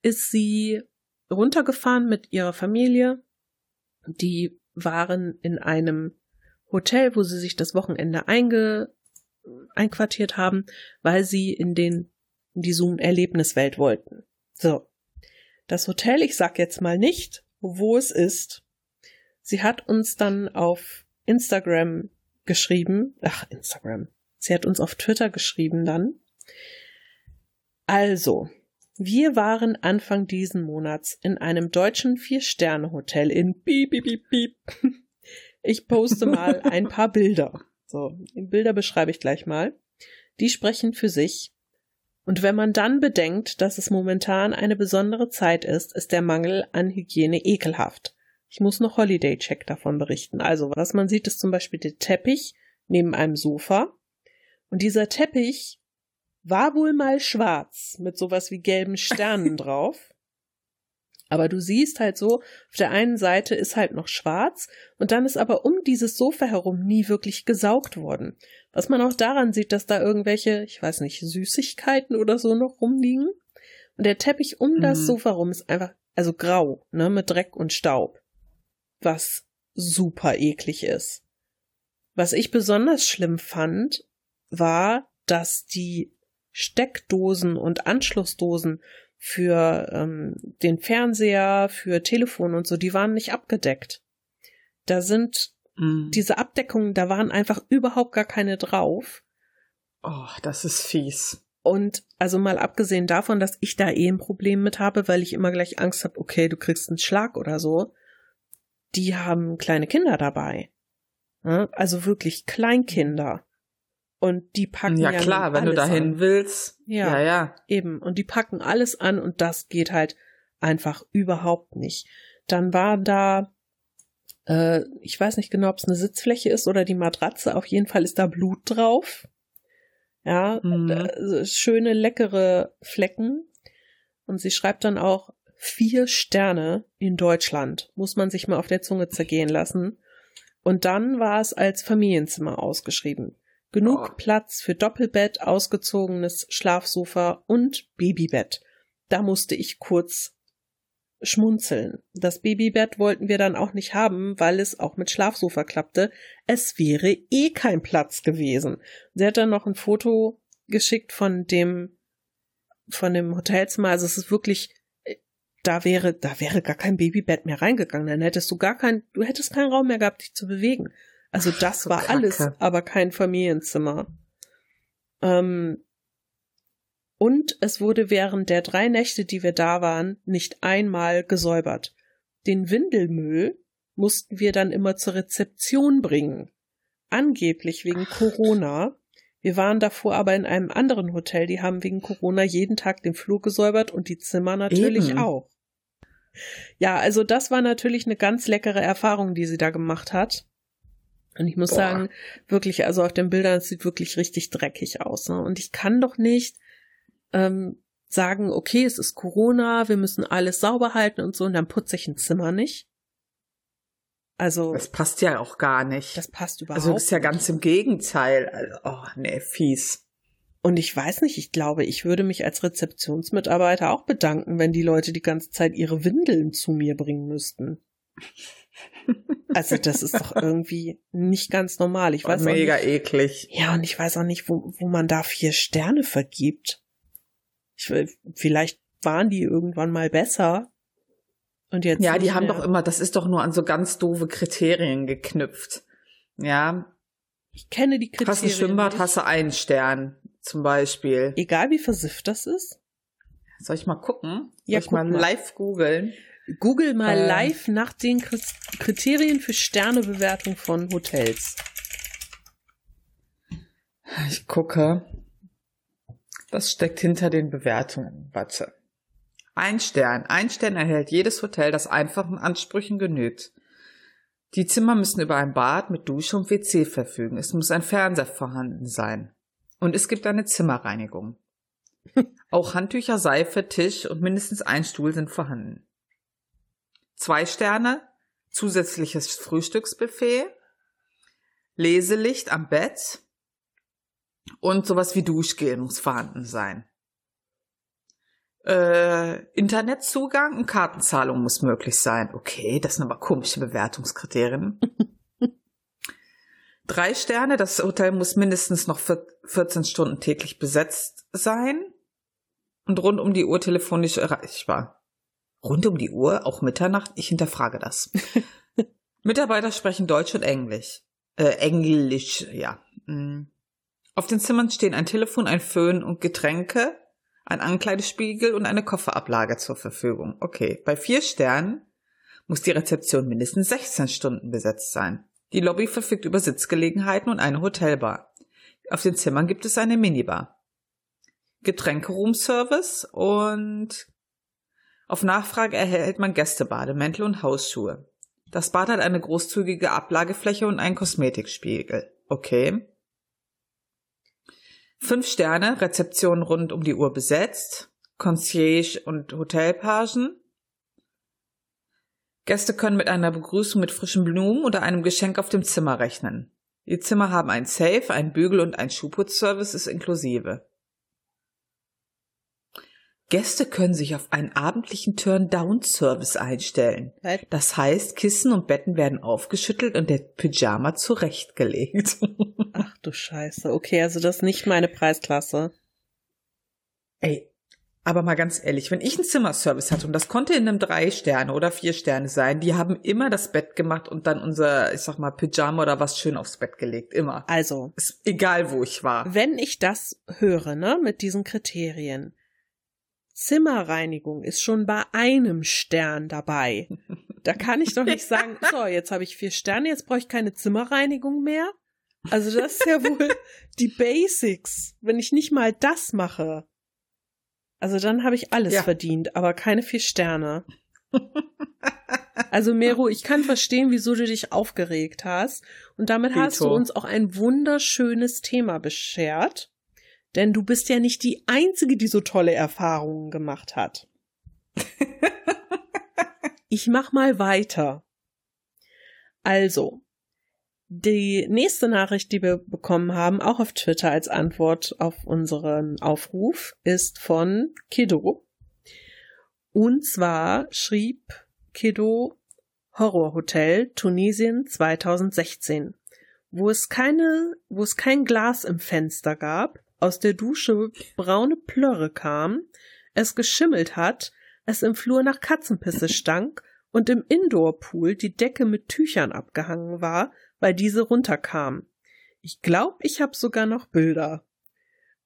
ist sie runtergefahren mit ihrer Familie. Die waren in einem Hotel, wo sie sich das Wochenende einge einquartiert haben, weil sie in den in die Zoom-Erlebniswelt wollten. So. Das Hotel, ich sag jetzt mal nicht, wo es ist. Sie hat uns dann auf Instagram geschrieben. Ach, Instagram. Sie hat uns auf Twitter geschrieben dann. Also, wir waren Anfang diesen Monats in einem deutschen Vier-Sterne-Hotel in Piep, Piep, Piep, Piep. Ich poste mal ein paar Bilder. So, die Bilder beschreibe ich gleich mal. Die sprechen für sich. Und wenn man dann bedenkt, dass es momentan eine besondere Zeit ist, ist der Mangel an Hygiene ekelhaft. Ich muss noch Holiday Check davon berichten. Also, was man sieht, ist zum Beispiel der Teppich neben einem Sofa. Und dieser Teppich war wohl mal schwarz mit sowas wie gelben Sternen drauf. Aber du siehst halt so, auf der einen Seite ist halt noch schwarz und dann ist aber um dieses Sofa herum nie wirklich gesaugt worden. Was man auch daran sieht, dass da irgendwelche, ich weiß nicht, Süßigkeiten oder so noch rumliegen. Und der Teppich um das Mhm. Sofa rum ist einfach, also grau, ne, mit Dreck und Staub. Was super eklig ist. Was ich besonders schlimm fand, war, dass die Steckdosen und Anschlussdosen für ähm, den Fernseher, für Telefon und so, die waren nicht abgedeckt. Da sind Mm. diese Abdeckungen, da waren einfach überhaupt gar keine drauf. Oh, das ist fies. Und also mal abgesehen davon, dass ich da eh ein Problem mit habe, weil ich immer gleich Angst habe, okay, du kriegst einen Schlag oder so. Die haben kleine Kinder dabei. Ja, Also wirklich Kleinkinder. Und die packen Ja ja klar, wenn du alles dahin an. willst. Ja. ja. ja. Eben. Und die packen alles an und das geht halt einfach überhaupt nicht. Dann war da, äh, ich weiß nicht genau, ob es eine Sitzfläche ist oder die Matratze. Auf jeden Fall ist da Blut drauf. Ja, Mhm. äh, schöne, leckere Flecken. Und sie schreibt dann auch vier Sterne in Deutschland. Muss man sich mal auf der Zunge zergehen lassen. Und dann war es als Familienzimmer ausgeschrieben. Genug Oh. Platz für Doppelbett, ausgezogenes Schlafsofa und Babybett. Da musste ich kurz schmunzeln. Das Babybett wollten wir dann auch nicht haben, weil es auch mit Schlafsofa klappte. Es wäre eh kein Platz gewesen. Sie hat dann noch ein Foto geschickt von dem, von dem Hotelzimmer. Also es ist wirklich, äh, da wäre, da wäre gar kein Babybett mehr reingegangen. Dann hättest du gar kein, du hättest keinen Raum mehr gehabt, dich zu bewegen. Also das so war Kacke. alles, aber kein Familienzimmer. Ähm, Und es wurde während der drei Nächte, die wir da waren, nicht einmal gesäubert. Den Windelmüll mussten wir dann immer zur Rezeption bringen. Angeblich wegen Corona. Wir waren davor aber in einem anderen Hotel, die haben wegen Corona jeden Tag den Flur gesäubert und die Zimmer natürlich Eben. auch. Ja, also das war natürlich eine ganz leckere Erfahrung, die sie da gemacht hat. Und ich muss Boah. sagen, wirklich, also auf den Bildern, es sieht wirklich richtig dreckig aus. Ne? Und ich kann doch nicht ähm, sagen, okay, es ist Corona, wir müssen alles sauber halten und so, und dann putze ich ein Zimmer nicht. Also, Das passt ja auch gar nicht. das passt überhaupt also das ist ja nicht. ganz im Gegenteil. Also, oh, nee, fies. Und ich weiß nicht, ich glaube, ich würde mich als Rezeptionsmitarbeiter auch bedanken, wenn die Leute die ganze Zeit ihre Windeln zu mir bringen müssten. Also das ist doch irgendwie nicht ganz normal. Ich weiß Mega nicht, eklig. ja, und ich weiß auch nicht, wo, wo man da vier Sterne vergibt. Ich, vielleicht waren die irgendwann mal besser. Und jetzt Ja, die nicht haben mehr. doch immer, das ist doch nur an so ganz doofe Kriterien geknüpft. Ja, Ich kenne die Kriterien. hast ein Schwimmbad, hast du einen Stern zum Beispiel. Egal wie versifft das ist. Soll ich mal gucken? Soll Ja, ich guck mal. live googeln? Google mal Äh. live nach den Kri- Kriterien für Sternebewertung von Hotels. Ich gucke. Was steckt hinter den Bewertungen? Warte. Ein Stern. Ein Stern erhält jedes Hotel, das einfachen Ansprüchen genügt. Die Zimmer müssen über ein Bad mit Dusche und WC verfügen. Es muss ein Fernseher vorhanden sein. Und es gibt eine Zimmerreinigung. Auch Handtücher, Seife, Tisch und mindestens ein Stuhl sind vorhanden. Zwei Sterne, zusätzliches Frühstücksbuffet, Leselicht am Bett, und sowas wie Duschgel muss vorhanden sein. Äh, Internetzugang und Kartenzahlung muss möglich sein. Okay, das sind aber komische Bewertungskriterien. Drei Sterne, das Hotel muss mindestens noch vier- 14 Stunden täglich besetzt sein und rund um die Uhr telefonisch erreichbar. Rund um die Uhr, auch Mitternacht? Ich hinterfrage das. Mitarbeiter sprechen Deutsch und Englisch. Äh, Englisch, ja. Mm. Auf den Zimmern stehen ein Telefon, ein Föhn und Getränke, ein Ankleidespiegel und eine Kofferablage zur Verfügung. Okay, bei vier Sternen muss die Rezeption mindestens 16 Stunden besetzt sein. Die Lobby verfügt über Sitzgelegenheiten und eine Hotelbar. Auf den Zimmern gibt es eine Minibar. Getränkeroomservice und auf Nachfrage erhält man Gästebademäntel und Hausschuhe. Das Bad hat eine großzügige Ablagefläche und einen Kosmetikspiegel. Okay. Fünf Sterne, Rezeption rund um die Uhr besetzt, Concierge und Hotelpagen. Gäste können mit einer Begrüßung mit frischen Blumen oder einem Geschenk auf dem Zimmer rechnen. Die Zimmer haben ein Safe, ein Bügel und ein Schuhputzservice ist inklusive. Gäste können sich auf einen abendlichen Turn-Down-Service einstellen. Das heißt, Kissen und Betten werden aufgeschüttelt und der Pyjama zurechtgelegt. Ach du Scheiße. Okay, also das ist nicht meine Preisklasse. Ey, aber mal ganz ehrlich, wenn ich einen Zimmerservice hatte und das konnte in einem drei Sterne oder vier Sterne sein, die haben immer das Bett gemacht und dann unser, ich sag mal, Pyjama oder was schön aufs Bett gelegt. Immer. Also, Ist egal, wo ich war. wenn ich das höre, ne, mit diesen Kriterien, Zimmerreinigung ist schon bei einem Stern dabei. Da kann ich doch nicht sagen, so, jetzt habe ich vier Sterne, jetzt brauche ich keine Zimmerreinigung mehr. Also das ist ja wohl die Basics, wenn ich nicht mal das mache. Also dann habe ich alles Ja. verdient, aber keine vier Sterne. Also Mero, ich kann verstehen, wieso du dich aufgeregt hast. Und damit hast du uns auch ein wunderschönes Thema beschert. Denn du bist ja nicht die Einzige, die so tolle Erfahrungen gemacht hat. ich mach mal weiter. Also, die nächste Nachricht, die wir bekommen haben, auch auf Twitter als Antwort auf unseren Aufruf, ist von Kiddo. Und zwar schrieb Kiddo Horrorhotel Tunesien 2016, wo es keine, wo es kein Glas im Fenster gab, aus der Dusche braune Plörre kam, es geschimmelt hat, es im Flur nach Katzenpisse stank und im Indoor-Pool die Decke mit Tüchern abgehangen war, weil diese runterkam. Ich glaub, ich hab sogar noch Bilder.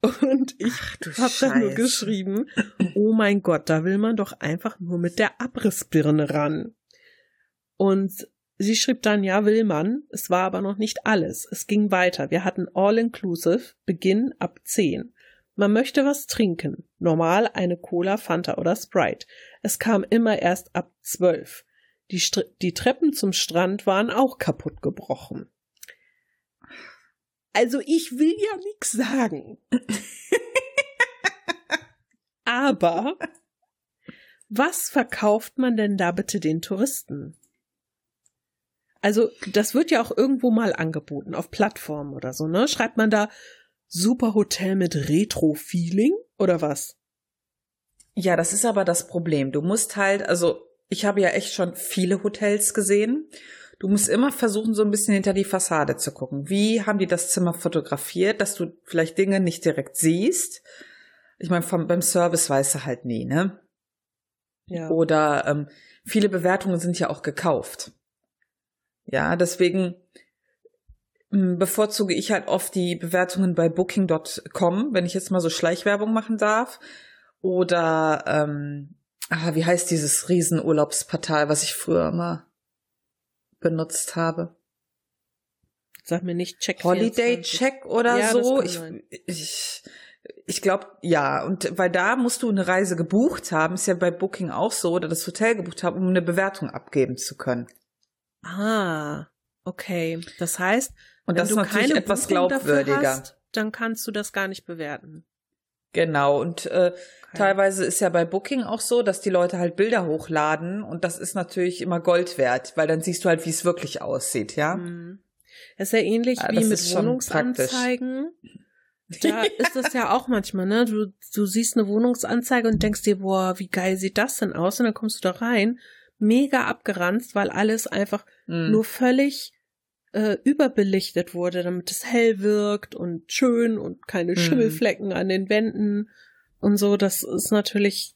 Und ich habe dann nur geschrieben, oh mein Gott, da will man doch einfach nur mit der Abrissbirne ran. Und sie schrieb dann, ja, will man. Es war aber noch nicht alles. Es ging weiter. Wir hatten All-Inclusive, Beginn ab 10. Man möchte was trinken. Normal eine Cola, Fanta oder Sprite. Es kam immer erst ab 12. Die, St die Treppen zum Strand waren auch kaputt gebrochen. Also ich will ja nix sagen. Aber was verkauft man denn da bitte den Touristen? Also, das wird ja auch irgendwo mal angeboten, auf Plattformen oder so, ne? Schreibt man da Super Hotel mit Retro-Feeling oder was? Ja, das ist aber das Problem. Du musst halt, also ich habe ja echt schon viele Hotels gesehen. Du musst immer versuchen, so ein bisschen hinter die Fassade zu gucken. Wie haben die das Zimmer fotografiert, dass du vielleicht Dinge nicht direkt siehst? Ich meine, vom, beim Service weißt du halt nie, ne? Ja. Oder ähm, viele Bewertungen sind ja auch gekauft. Ja, deswegen hm, bevorzuge ich halt oft die Bewertungen bei Booking.com, wenn ich jetzt mal so Schleichwerbung machen darf. Oder ähm, ah, wie heißt dieses Riesenurlaubsportal, was ich früher immer benutzt habe? Sag mir nicht Check. Holiday 24. Check oder ja, so. Ich, ich, ich glaube, ja. Und weil da musst du eine Reise gebucht haben, ist ja bei Booking auch so, oder das Hotel gebucht haben, um eine Bewertung abgeben zu können. Ah, okay. Das heißt, und das ist natürlich etwas Buchung glaubwürdiger. Hast, dann kannst du das gar nicht bewerten. Genau, und äh, okay. teilweise ist ja bei Booking auch so, dass die Leute halt Bilder hochladen und das ist natürlich immer Gold wert, weil dann siehst du halt, wie es wirklich aussieht, ja. Mhm. Das ist ja ähnlich ja, wie mit Wohnungsanzeigen. Da ist das ja auch manchmal, ne? Du, du siehst eine Wohnungsanzeige und denkst dir, boah, wie geil sieht das denn aus? Und dann kommst du da rein, mega abgeranzt, weil alles einfach mhm. nur völlig äh, überbelichtet wurde, damit es hell wirkt und schön und keine mhm. Schimmelflecken an den Wänden und so. Das ist natürlich,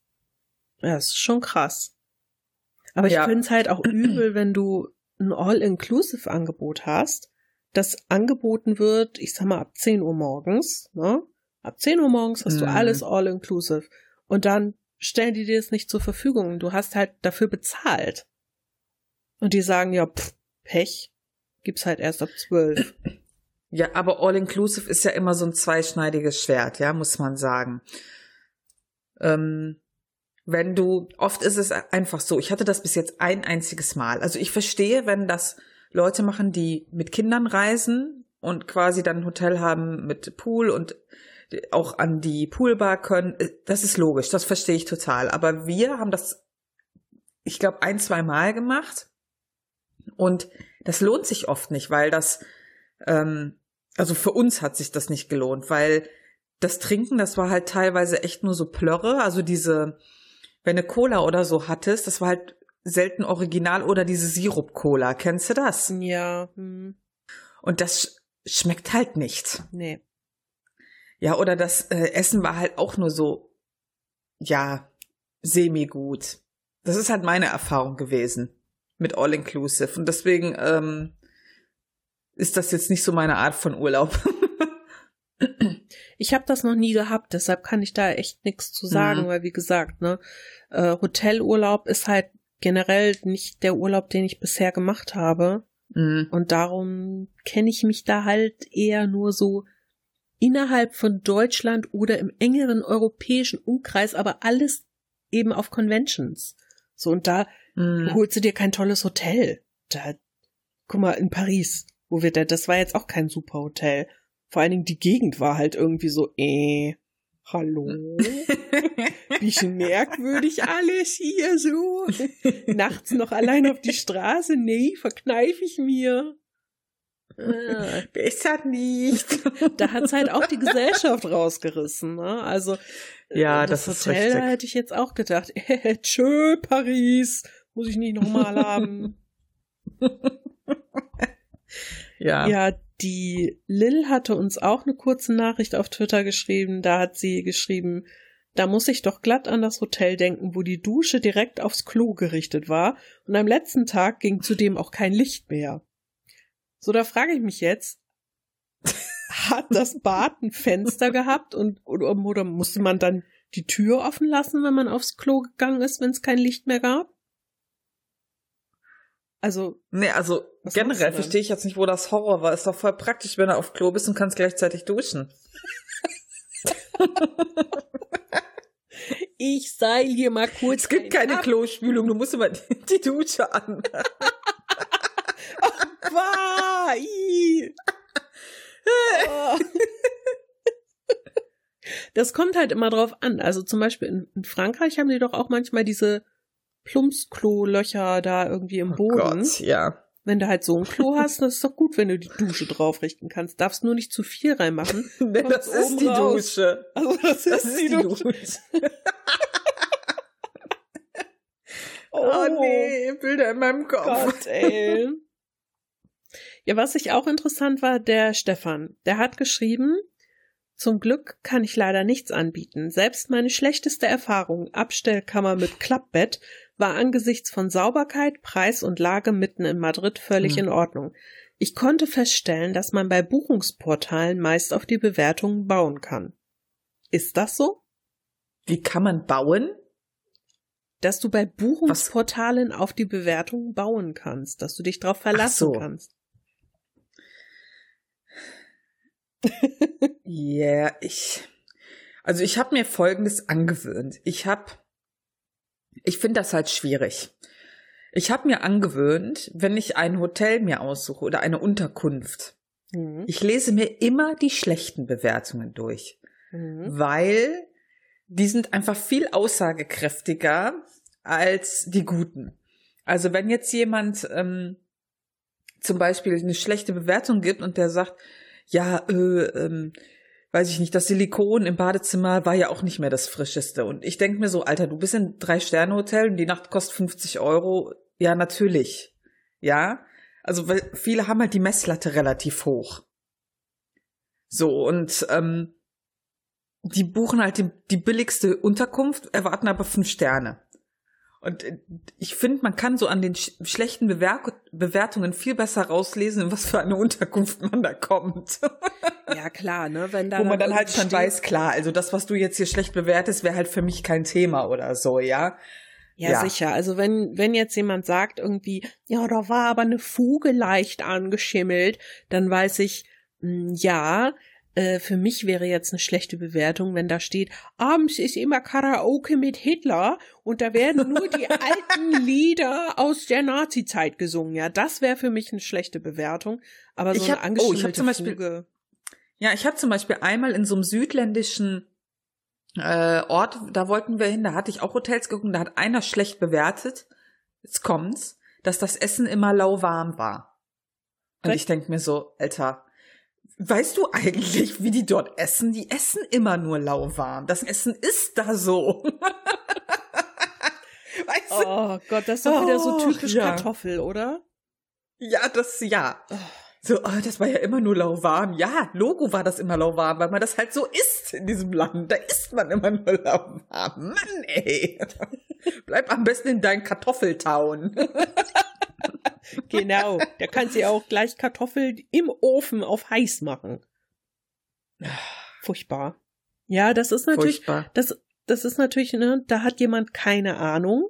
ja, das ist schon krass. Aber ja. ich finde es halt auch übel, wenn du ein All-Inclusive-Angebot hast, das angeboten wird, ich sag mal, ab 10 Uhr morgens, ne? Ab 10 Uhr morgens hast mhm. du alles All-Inclusive. Und dann stellen die dir das nicht zur Verfügung. Du hast halt dafür bezahlt. Und die sagen, ja, pff, Pech gibt's halt erst ab zwölf. Ja, aber All-Inclusive ist ja immer so ein zweischneidiges Schwert, ja, muss man sagen. Ähm, wenn du, oft ist es einfach so, ich hatte das bis jetzt ein einziges Mal. Also ich verstehe, wenn das Leute machen, die mit Kindern reisen und quasi dann ein Hotel haben mit Pool und auch an die Poolbar können. Das ist logisch, das verstehe ich total. Aber wir haben das, ich glaube, ein, zwei Mal gemacht. Und das lohnt sich oft nicht, weil das, ähm, also für uns hat sich das nicht gelohnt, weil das Trinken, das war halt teilweise echt nur so Plörre, also diese, wenn eine Cola oder so hattest, das war halt selten original oder diese Sirup-Cola. Kennst du das? Ja. Hm. Und das schmeckt halt nicht. Nee. Ja, oder das äh, Essen war halt auch nur so, ja, semi-gut. Das ist halt meine Erfahrung gewesen mit All Inclusive. Und deswegen ähm, ist das jetzt nicht so meine Art von Urlaub. ich habe das noch nie gehabt, deshalb kann ich da echt nichts zu sagen, mhm. weil wie gesagt, ne, äh, Hotelurlaub ist halt generell nicht der Urlaub, den ich bisher gemacht habe. Mhm. Und darum kenne ich mich da halt eher nur so innerhalb von Deutschland oder im engeren europäischen Umkreis, aber alles eben auf Conventions. So, und da Mhm. Holst du dir kein tolles Hotel. Da, guck mal, in Paris, wo wir da, das war jetzt auch kein super Hotel. Vor allen Dingen die Gegend war halt irgendwie so, äh, hallo? Wie merkwürdig alles hier so. Nachts noch allein auf die Straße, nee, verkneif ich mir. Besser nicht. Da hat's halt auch die Gesellschaft rausgerissen. Ne? Also ja, das, das Hotel, ist da hätte ich jetzt auch gedacht, äh, tschö, Paris, muss ich nicht nochmal haben. ja. Ja, die Lil hatte uns auch eine kurze Nachricht auf Twitter geschrieben. Da hat sie geschrieben, da muss ich doch glatt an das Hotel denken, wo die Dusche direkt aufs Klo gerichtet war und am letzten Tag ging zudem auch kein Licht mehr. So, da frage ich mich jetzt, hat das Bad ein Fenster gehabt und oder, oder musste man dann die Tür offen lassen, wenn man aufs Klo gegangen ist, wenn es kein Licht mehr gab? Also. Nee, also generell verstehe ich jetzt nicht, wo das Horror war. Ist doch voll praktisch, wenn du auf Klo bist und kannst gleichzeitig duschen. ich seil hier mal kurz. Es gibt keine ab. Klospülung, du musst immer die, die Dusche an. Oh, oh. Das kommt halt immer drauf an. Also zum Beispiel in, in Frankreich haben die doch auch manchmal diese Plumpsklo-Löcher da irgendwie im Boden. Oh Gott, ja. Wenn du halt so ein Klo hast, das ist doch gut, wenn du die Dusche draufrichten kannst. Darfst nur nicht zu viel reinmachen. nee, das ist die raus. Dusche. Also das, das ist, ist, die, die Dusche. Dusche. oh, oh, nee, Bilder in meinem Kopf. Gott, ey. Ja, was ich auch interessant war, der Stefan, der hat geschrieben, zum Glück kann ich leider nichts anbieten. Selbst meine schlechteste Erfahrung, Abstellkammer mit Klappbett, war angesichts von Sauberkeit, Preis und Lage mitten in Madrid völlig hm. in Ordnung. Ich konnte feststellen, dass man bei Buchungsportalen meist auf die Bewertungen bauen kann. Ist das so? Wie kann man bauen? Dass du bei Buchungsportalen Was? auf die Bewertungen bauen kannst, dass du dich darauf verlassen so. kannst. Ja, yeah, ich. Also ich habe mir Folgendes angewöhnt. Ich habe, ich finde das halt schwierig. Ich habe mir angewöhnt, wenn ich ein Hotel mir aussuche oder eine Unterkunft, mhm. ich lese mir immer die schlechten Bewertungen durch, mhm. weil die sind einfach viel aussagekräftiger als die guten. Also wenn jetzt jemand ähm, zum Beispiel eine schlechte Bewertung gibt und der sagt, ja, äh, ähm, weiß ich nicht, das Silikon im Badezimmer war ja auch nicht mehr das frischeste. Und ich denke mir so, Alter, du bist in Drei-Sterne-Hotel und die Nacht kostet 50 Euro. Ja, natürlich. Ja. Also, weil viele haben halt die Messlatte relativ hoch. So, und ähm, die buchen halt die, die billigste Unterkunft, erwarten aber fünf Sterne. Und äh, ich finde, man kann so an den sch schlechten Bewer Bewertungen viel besser rauslesen, in was für eine Unterkunft man da kommt. ja, klar, ne? Wenn da Wo man dann halt schon weiß, klar, also das, was du jetzt hier schlecht bewertest, wäre halt für mich kein Thema oder so, ja. Ja, ja, sicher. Also wenn, wenn jetzt jemand sagt irgendwie, ja, da war aber eine Fuge leicht angeschimmelt, dann weiß ich, mh, hm, ja, äh, für mich wäre jetzt eine schlechte Bewertung, wenn da steht, abends ist immer Karaoke mit Hitler und da werden nur die alten Lieder aus der Nazi-Zeit gesungen. Ja, das wäre für mich eine schlechte Bewertung. Aber so ich hab, eine oh, ich hab zum Beispiel, Fuge. Ja, ich habe zum Beispiel einmal in so einem südländischen äh, Ort, da wollten wir hin, da hatte ich auch Hotels geguckt, da hat einer schlecht bewertet, jetzt kommt's, dass das Essen immer lauwarm war. Und ich denk mir so, Alter, Weißt du eigentlich, wie die dort essen? Die essen immer nur lauwarm. Das Essen ist da so. weißt du? Oh Gott, das ist doch oh, wieder so typisch ja. Kartoffel, oder? Ja, das ja. Oh. So, oh, das war ja immer nur lauwarm. Ja, Logo war das immer lauwarm, weil man das halt so isst in diesem Land. Da isst man immer nur lauwarm. Mann, ey. Bleib am besten in deinen Kartoffeltown. genau, da kannst du ja auch gleich Kartoffeln im Ofen auf heiß machen. Furchtbar. Ja, das ist natürlich, Furchtbar. das, das ist natürlich, ne, da hat jemand keine Ahnung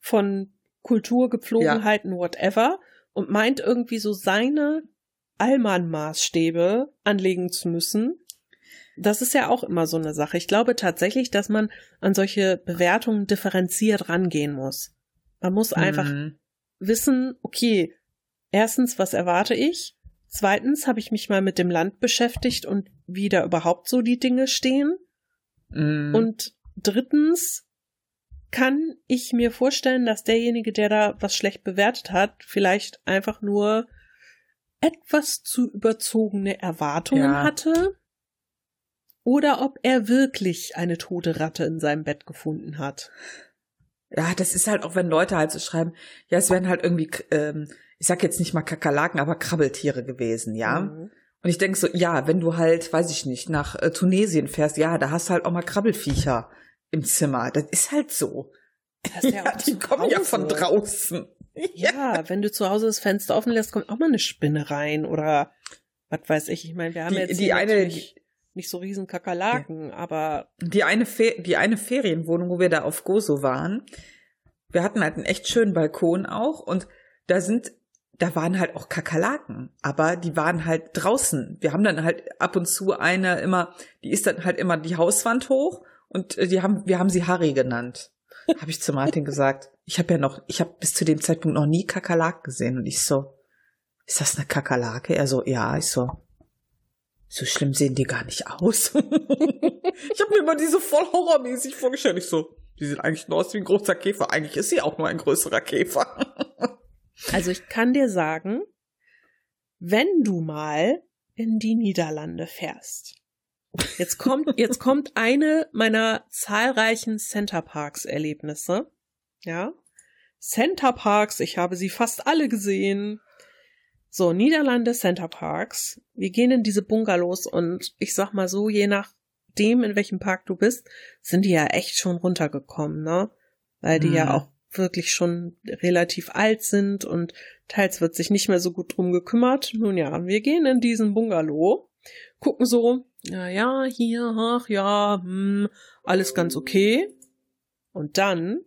von Kultur, Gepflogenheiten, ja. whatever und meint irgendwie so seine Allmann-Maßstäbe anlegen zu müssen. Das ist ja auch immer so eine Sache. Ich glaube tatsächlich, dass man an solche Bewertungen differenziert rangehen muss. Man muss einfach mhm wissen, okay, erstens, was erwarte ich? Zweitens habe ich mich mal mit dem Land beschäftigt und wie da überhaupt so die Dinge stehen. Mm. Und drittens kann ich mir vorstellen, dass derjenige, der da was schlecht bewertet hat, vielleicht einfach nur etwas zu überzogene Erwartungen ja. hatte oder ob er wirklich eine tote Ratte in seinem Bett gefunden hat. Ja, das ist halt auch, wenn Leute halt so schreiben, ja, es wären halt irgendwie, ähm, ich sag jetzt nicht mal Kakerlaken, aber Krabbeltiere gewesen, ja. Mhm. Und ich denke so, ja, wenn du halt, weiß ich nicht, nach äh, Tunesien fährst, ja, da hast du halt auch mal Krabbelfiecher im Zimmer. Das ist halt so. Ja, ja die kommen Hause. ja von draußen. Ja. wenn du zu Hause das Fenster offen lässt, kommt auch mal eine Spinne rein oder was weiß ich. Ich meine, wir haben Die- jetzt die eine- natürlich nicht so riesen Kakerlaken, aber Die eine, Fe die eine Ferienwohnung, wo wir da auf Gozo waren, wir hatten halt einen echt schönen Balkon auch und da sind, da waren halt auch Kakerlaken, aber die waren halt draußen. Wir haben dann halt ab und zu eine immer, die ist dann halt immer die Hauswand hoch und äh, die haben, wir haben sie Harry genannt. Habe ich zu Martin gesagt. Ich habe ja noch, ich habe bis zu dem Zeitpunkt noch nie Kakerlaken gesehen und ich so, ist das eine Kakerlake? Er so, ja, ich so, so schlimm sehen die gar nicht aus. ich habe mir immer diese voll horrormäßig vorgestellt. Ich so, die sieht eigentlich nur aus wie ein großer Käfer. Eigentlich ist sie auch nur ein größerer Käfer. also ich kann dir sagen, wenn du mal in die Niederlande fährst. Jetzt kommt, jetzt kommt eine meiner zahlreichen Center Parks Erlebnisse. Ja. Center Parks, ich habe sie fast alle gesehen. So, Niederlande Center Parks. Wir gehen in diese Bungalows und ich sag mal so, je nachdem, in welchem Park du bist, sind die ja echt schon runtergekommen, ne? Weil die Mhm. ja auch wirklich schon relativ alt sind und teils wird sich nicht mehr so gut drum gekümmert. Nun ja, wir gehen in diesen Bungalow, gucken so, ja, ja, hier, ach ja, hm, alles ganz okay. Und dann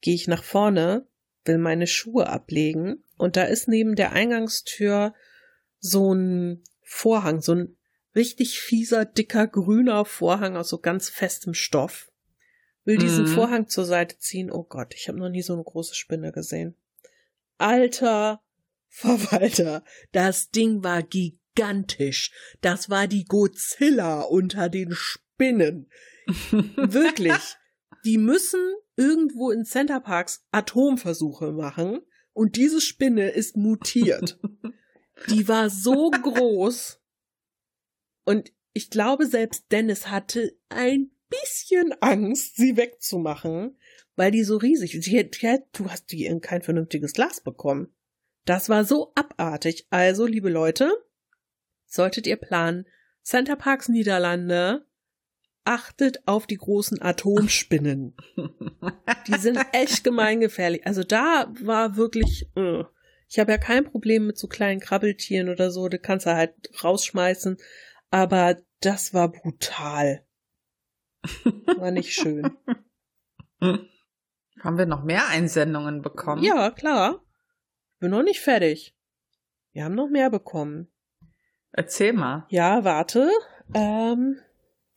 gehe ich nach vorne, will meine Schuhe ablegen und da ist neben der Eingangstür so ein Vorhang, so ein richtig fieser, dicker, grüner Vorhang aus so ganz festem Stoff. Will diesen Mhm. Vorhang zur Seite ziehen. Oh Gott, ich habe noch nie so eine große Spinne gesehen. Alter Verwalter, das Ding war gigantisch. Das war die Godzilla unter den Spinnen. Wirklich. Die müssen irgendwo in Centerparks Atomversuche machen und diese Spinne ist mutiert. Die war so groß und ich glaube, selbst Dennis hatte ein bisschen Angst, sie wegzumachen, weil die so riesig ist. Du hast die in kein vernünftiges Glas bekommen. Das war so abartig. Also, liebe Leute, solltet ihr planen, Center Parks Niederlande, achtet auf die großen Atomspinnen. Die sind echt gemeingefährlich. Also da war wirklich, äh, ich habe ja kein Problem mit so kleinen Krabbeltieren oder so, die kannst du halt rausschmeißen, aber das war brutal. War nicht schön. Haben wir noch mehr Einsendungen bekommen? Ja, klar. Bin noch nicht fertig. Wir haben noch mehr bekommen. Erzähl mal. Ja, warte. Ähm,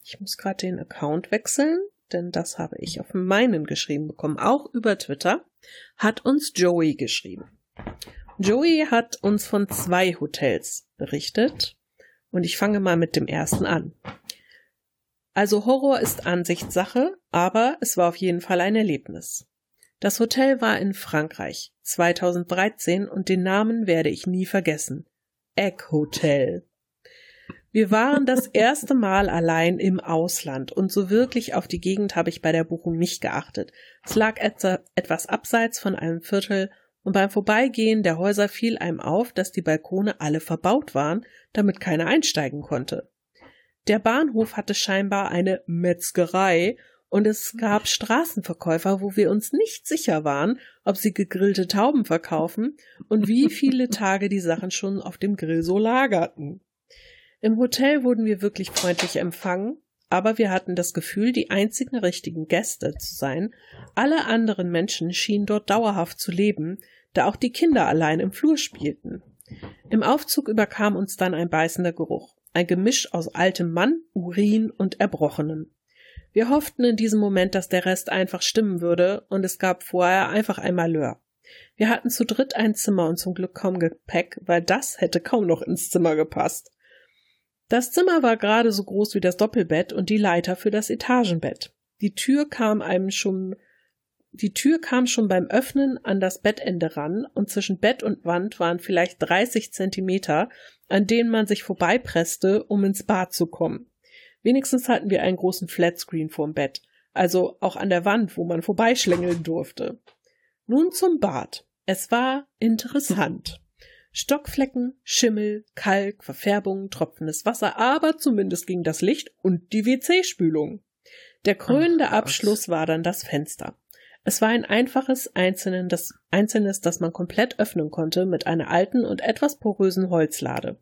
ich muss gerade den Account wechseln, denn das habe ich auf meinen geschrieben bekommen. Auch über Twitter hat uns Joey geschrieben. Joey hat uns von zwei Hotels berichtet und ich fange mal mit dem ersten an. Also Horror ist Ansichtssache, aber es war auf jeden Fall ein Erlebnis. Das Hotel war in Frankreich 2013 und den Namen werde ich nie vergessen. Egg Hotel. Wir waren das erste Mal allein im Ausland und so wirklich auf die Gegend habe ich bei der Buchung nicht geachtet. Es lag etwa- etwas abseits von einem Viertel und beim Vorbeigehen der Häuser fiel einem auf, dass die Balkone alle verbaut waren, damit keiner einsteigen konnte. Der Bahnhof hatte scheinbar eine Metzgerei und es gab Straßenverkäufer, wo wir uns nicht sicher waren, ob sie gegrillte Tauben verkaufen und wie viele Tage die Sachen schon auf dem Grill so lagerten. Im Hotel wurden wir wirklich freundlich empfangen, aber wir hatten das Gefühl, die einzigen richtigen Gäste zu sein. Alle anderen Menschen schienen dort dauerhaft zu leben, da auch die Kinder allein im Flur spielten. Im Aufzug überkam uns dann ein beißender Geruch, ein Gemisch aus altem Mann, Urin und Erbrochenem. Wir hofften in diesem Moment, dass der Rest einfach stimmen würde, und es gab vorher einfach ein Malheur. Wir hatten zu dritt ein Zimmer und zum Glück kaum Gepäck, weil das hätte kaum noch ins Zimmer gepasst. Das Zimmer war gerade so groß wie das Doppelbett und die Leiter für das Etagenbett. Die Tür kam einem schon die Tür kam schon beim Öffnen an das Bettende ran und zwischen Bett und Wand waren vielleicht 30 Zentimeter, an denen man sich vorbeipresste, um ins Bad zu kommen. Wenigstens hatten wir einen großen Flatscreen vorm Bett, also auch an der Wand, wo man vorbeischlängeln durfte. Nun zum Bad. Es war interessant. Stockflecken, Schimmel, Kalk, Verfärbung, tropfendes Wasser, aber zumindest ging das Licht und die WC-Spülung. Der krönende Ach. Abschluss war dann das Fenster. Es war ein einfaches einzelnen, das, einzelnes, das man komplett öffnen konnte mit einer alten und etwas porösen Holzlade.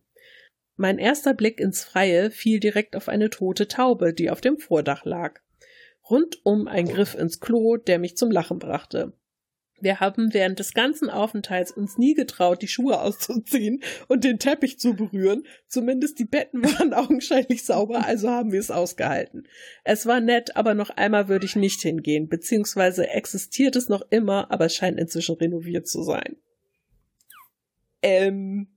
Mein erster Blick ins Freie fiel direkt auf eine tote Taube, die auf dem Vordach lag. Rundum ein Griff ins Klo, der mich zum Lachen brachte. Wir haben während des ganzen Aufenthalts uns nie getraut, die Schuhe auszuziehen und den Teppich zu berühren. Zumindest die Betten waren augenscheinlich sauber, also haben wir es ausgehalten. Es war nett, aber noch einmal würde ich nicht hingehen, beziehungsweise existiert es noch immer, aber es scheint inzwischen renoviert zu sein. Ähm,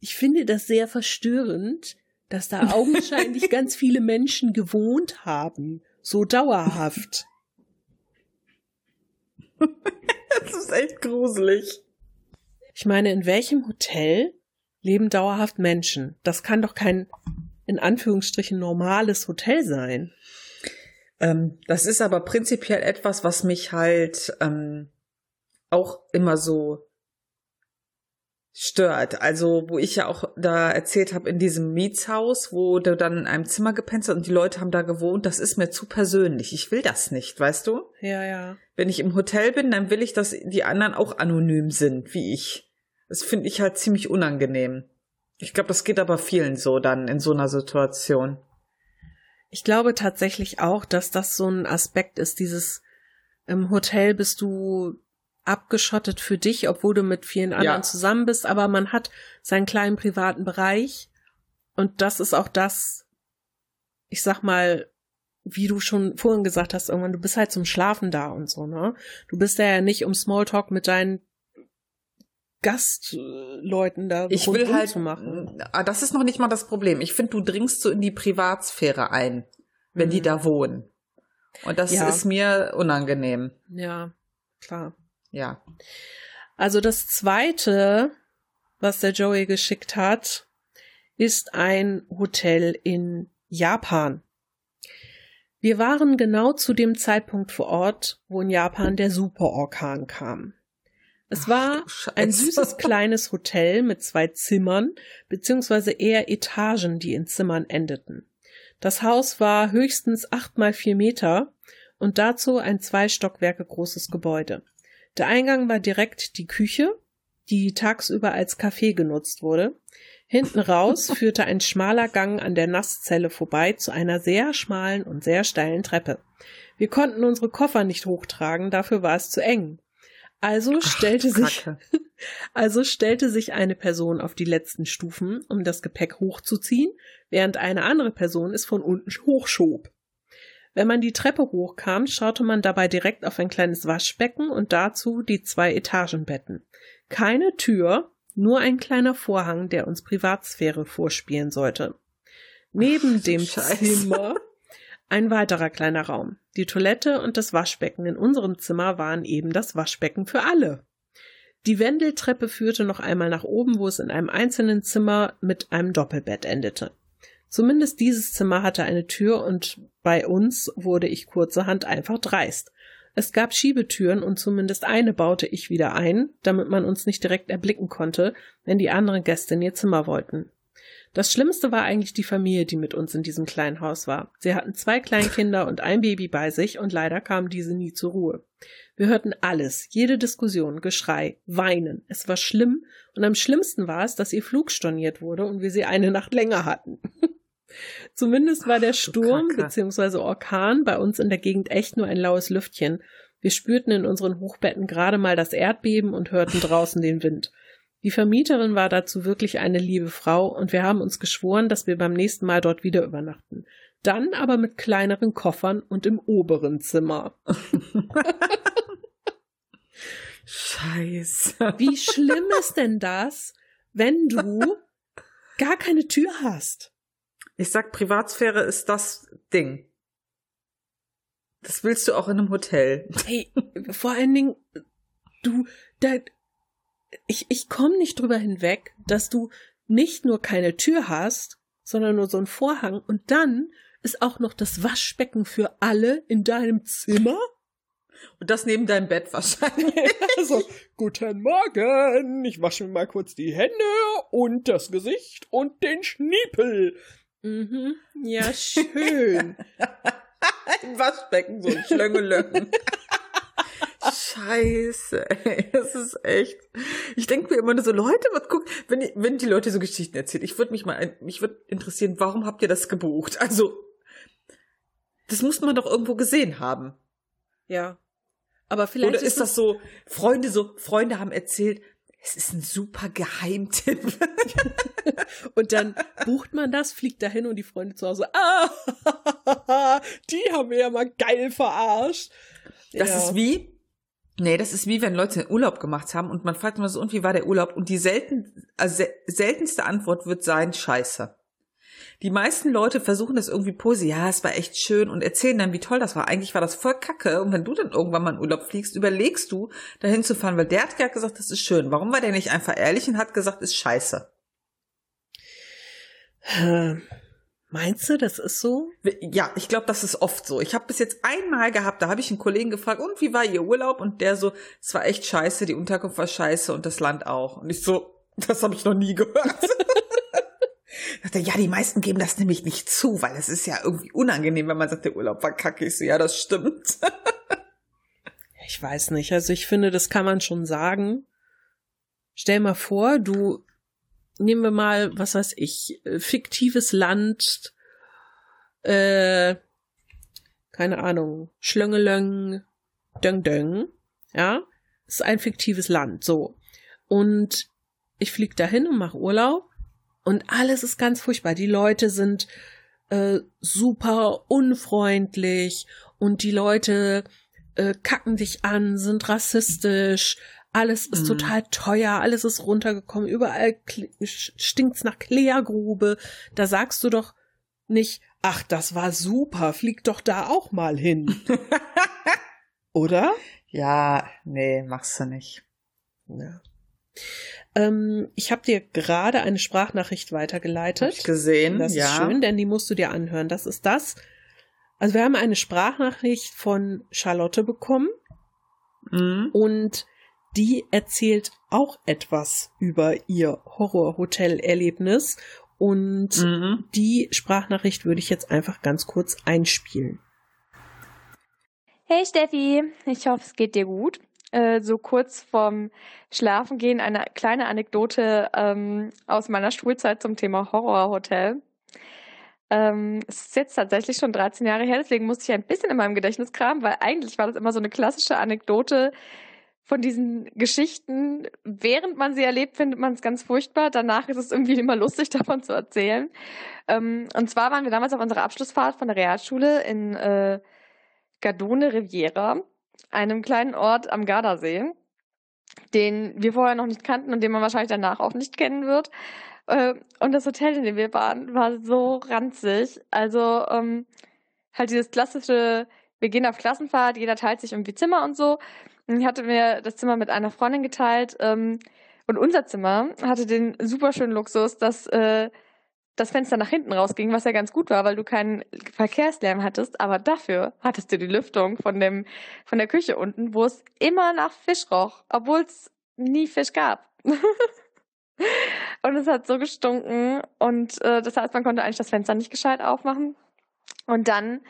ich finde das sehr verstörend, dass da augenscheinlich ganz viele Menschen gewohnt haben, so dauerhaft. das ist echt gruselig. Ich meine, in welchem Hotel leben dauerhaft Menschen? Das kann doch kein, in Anführungsstrichen, normales Hotel sein. Ähm, das ist aber prinzipiell etwas, was mich halt ähm, auch immer so stört. Also, wo ich ja auch da erzählt habe, in diesem Mietshaus, wo du dann in einem Zimmer gepennt hast und die Leute haben da gewohnt, das ist mir zu persönlich. Ich will das nicht, weißt du? Ja, ja. Wenn ich im Hotel bin, dann will ich, dass die anderen auch anonym sind, wie ich. Das finde ich halt ziemlich unangenehm. Ich glaube, das geht aber vielen so dann in so einer Situation. Ich glaube tatsächlich auch, dass das so ein Aspekt ist, dieses im Hotel bist du abgeschottet für dich, obwohl du mit vielen anderen ja. zusammen bist, aber man hat seinen kleinen privaten Bereich und das ist auch das, ich sag mal, wie du schon vorhin gesagt hast, irgendwann, du bist halt zum Schlafen da und so, ne? Du bist ja nicht um Smalltalk mit deinen Gastleuten da ich will halt, zu machen. Ah, das ist noch nicht mal das Problem. Ich finde, du dringst so in die Privatsphäre ein, wenn mhm. die da wohnen. Und das ja. ist mir unangenehm. Ja, klar ja. Also das zweite, was der Joey geschickt hat, ist ein Hotel in Japan. Wir waren genau zu dem Zeitpunkt vor Ort, wo in Japan der Superorkan kam. Es war ein süßes kleines Hotel mit zwei Zimmern, beziehungsweise eher Etagen, die in Zimmern endeten. Das Haus war höchstens acht mal vier Meter und dazu ein zwei Stockwerke großes Gebäude. Der Eingang war direkt die Küche, die tagsüber als Café genutzt wurde. Hinten raus führte ein schmaler Gang an der Nasszelle vorbei zu einer sehr schmalen und sehr steilen Treppe. Wir konnten unsere Koffer nicht hochtragen, dafür war es zu eng. Also stellte Ach, sich, also stellte sich eine Person auf die letzten Stufen, um das Gepäck hochzuziehen, während eine andere Person es von unten hochschob. Wenn man die Treppe hochkam, schaute man dabei direkt auf ein kleines Waschbecken und dazu die zwei Etagenbetten. Keine Tür, nur ein kleiner Vorhang, der uns Privatsphäre vorspielen sollte. Neben Ach, dem Scheiße. Zimmer ein weiterer kleiner Raum. Die Toilette und das Waschbecken in unserem Zimmer waren eben das Waschbecken für alle. Die Wendeltreppe führte noch einmal nach oben, wo es in einem einzelnen Zimmer mit einem Doppelbett endete. Zumindest dieses Zimmer hatte eine Tür und bei uns wurde ich kurzerhand einfach dreist. Es gab Schiebetüren und zumindest eine baute ich wieder ein, damit man uns nicht direkt erblicken konnte, wenn die anderen Gäste in ihr Zimmer wollten. Das Schlimmste war eigentlich die Familie, die mit uns in diesem kleinen Haus war. Sie hatten zwei Kleinkinder und ein Baby bei sich und leider kamen diese nie zur Ruhe. Wir hörten alles, jede Diskussion, Geschrei, Weinen. Es war schlimm und am schlimmsten war es, dass ihr Flug storniert wurde und wir sie eine Nacht länger hatten. Zumindest war der Sturm bzw. Orkan bei uns in der Gegend echt nur ein laues Lüftchen. Wir spürten in unseren Hochbetten gerade mal das Erdbeben und hörten draußen den Wind. Die Vermieterin war dazu wirklich eine liebe Frau und wir haben uns geschworen, dass wir beim nächsten Mal dort wieder übernachten. Dann aber mit kleineren Koffern und im oberen Zimmer. Scheiße. Wie schlimm ist denn das, wenn du gar keine Tür hast? Ich sag, Privatsphäre ist das Ding. Das willst du auch in einem Hotel. Hey, vor allen Dingen, du, da, ich, ich komme nicht drüber hinweg, dass du nicht nur keine Tür hast, sondern nur so einen Vorhang und dann ist auch noch das Waschbecken für alle in deinem Zimmer. Und das neben deinem Bett wahrscheinlich. also, guten Morgen. Ich wasche mir mal kurz die Hände und das Gesicht und den Schniepel. Mhm. Ja, schön. Im Waschbecken so ein Schlöngelöcken. Scheiße, ey, das ist echt. Ich denke mir immer nur so, Leute, was guck, wenn, wenn die Leute so Geschichten erzählen, ich würde mich mal, mich würde interessieren, warum habt ihr das gebucht? Also, das muss man doch irgendwo gesehen haben. Ja. Aber vielleicht. Oder ist, ist das so, Freunde so, Freunde haben erzählt, es ist ein super Geheimtipp. und dann bucht man das, fliegt dahin und die Freunde zu Hause, ah, die haben wir ja mal geil verarscht. Das ja. ist wie, nee, das ist wie wenn Leute Urlaub gemacht haben und man fragt immer so, und wie war der Urlaub? Und die selten, also seltenste Antwort wird sein, scheiße. Die meisten Leute versuchen das irgendwie positiv, ja, es war echt schön und erzählen dann, wie toll das war. Eigentlich war das voll kacke. Und wenn du dann irgendwann mal in Urlaub fliegst, überlegst du, dahin zu fahren, weil der hat gerade gesagt, das ist schön. Warum war der nicht einfach ehrlich und hat gesagt, ist scheiße? Meinst du, das ist so? Ja, ich glaube, das ist oft so. Ich habe bis jetzt einmal gehabt, da habe ich einen Kollegen gefragt, und wie war Ihr Urlaub? Und der so, es war echt scheiße, die Unterkunft war scheiße und das Land auch. Und ich so, das habe ich noch nie gehört. dachte, ja, die meisten geben das nämlich nicht zu, weil es ist ja irgendwie unangenehm, wenn man sagt, der Urlaub war kacke. Ich so, ja, das stimmt. ich weiß nicht. Also ich finde, das kann man schon sagen. Stell mal vor, du nehmen wir mal, was weiß ich, äh, fiktives Land, äh, keine Ahnung, Schlöngelöng, Döng Döng, ja, ist ein fiktives Land, so. Und ich flieg dahin und mache Urlaub und alles ist ganz furchtbar. Die Leute sind äh, super unfreundlich und die Leute äh, kacken dich an, sind rassistisch, alles ist mhm. total teuer, alles ist runtergekommen, überall stinkt's nach Klärgrube. Da sagst du doch nicht, ach, das war super, flieg doch da auch mal hin. Oder? Ja, nee, machst du nicht. Ja. Ähm, ich habe dir gerade eine Sprachnachricht weitergeleitet. Hab ich gesehen, das ja. ist schön, denn die musst du dir anhören. Das ist das. Also wir haben eine Sprachnachricht von Charlotte bekommen mhm. und die erzählt auch etwas über ihr Horrorhotel-Erlebnis und mhm. die Sprachnachricht würde ich jetzt einfach ganz kurz einspielen. Hey Steffi, ich hoffe es geht dir gut. Äh, so kurz vorm Schlafengehen eine kleine Anekdote ähm, aus meiner Schulzeit zum Thema Horrorhotel. Ähm, es ist jetzt tatsächlich schon 13 Jahre her, deswegen musste ich ein bisschen in meinem Gedächtnis kramen, weil eigentlich war das immer so eine klassische Anekdote von diesen Geschichten. Während man sie erlebt, findet man es ganz furchtbar. Danach ist es irgendwie immer lustig, davon zu erzählen. Ähm, und zwar waren wir damals auf unserer Abschlussfahrt von der Realschule in äh, Gardone Riviera einem kleinen Ort am Gardasee, den wir vorher noch nicht kannten und den man wahrscheinlich danach auch nicht kennen wird. Äh, und das Hotel, in dem wir waren, war so ranzig. Also ähm, halt dieses klassische, wir gehen auf Klassenfahrt, jeder teilt sich irgendwie Zimmer und so. Ich hatte mir das Zimmer mit einer Freundin geteilt. Ähm, und unser Zimmer hatte den super schönen Luxus, dass äh, das Fenster nach hinten rausging, was ja ganz gut war, weil du keinen Verkehrslärm hattest, aber dafür hattest du die Lüftung von dem von der Küche unten, wo es immer nach Fisch roch, obwohl es nie Fisch gab. und es hat so gestunken und äh, das heißt, man konnte eigentlich das Fenster nicht gescheit aufmachen. Und dann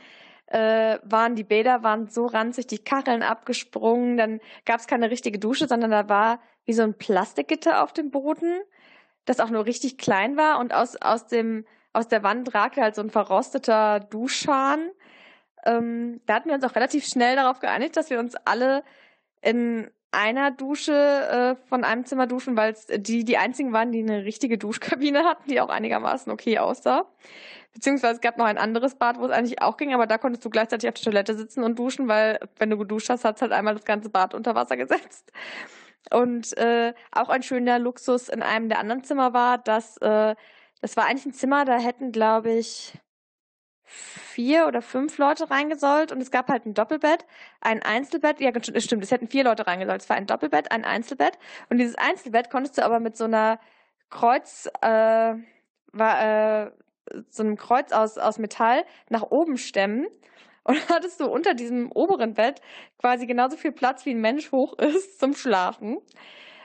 äh, waren die Bäder waren so ranzig, die Kacheln abgesprungen, dann gab es keine richtige Dusche, sondern da war wie so ein Plastikgitter auf dem Boden das auch nur richtig klein war und aus, aus dem, aus der Wand ragte halt so ein verrosteter Duschschan. Ähm, da hatten wir uns auch relativ schnell darauf geeinigt, dass wir uns alle in einer Dusche äh, von einem Zimmer duschen, weil die die einzigen waren, die eine richtige Duschkabine hatten, die auch einigermaßen okay aussah. Beziehungsweise es gab noch ein anderes Bad, wo es eigentlich auch ging, aber da konntest du gleichzeitig auf der Toilette sitzen und duschen, weil wenn du geduscht hast, hat halt einmal das ganze Bad unter Wasser gesetzt. Und äh, auch ein schöner Luxus in einem der anderen Zimmer war, dass äh, das war eigentlich ein Zimmer, da hätten, glaube ich, vier oder fünf Leute reingesollt und es gab halt ein Doppelbett, ein Einzelbett, ja stimmt, es hätten vier Leute reingesollt, es war ein Doppelbett, ein Einzelbett und dieses Einzelbett konntest du aber mit so einer Kreuz, äh, war, äh, so einem Kreuz aus, aus Metall nach oben stemmen und hattest du unter diesem oberen Bett quasi genauso viel Platz, wie ein Mensch hoch ist zum Schlafen.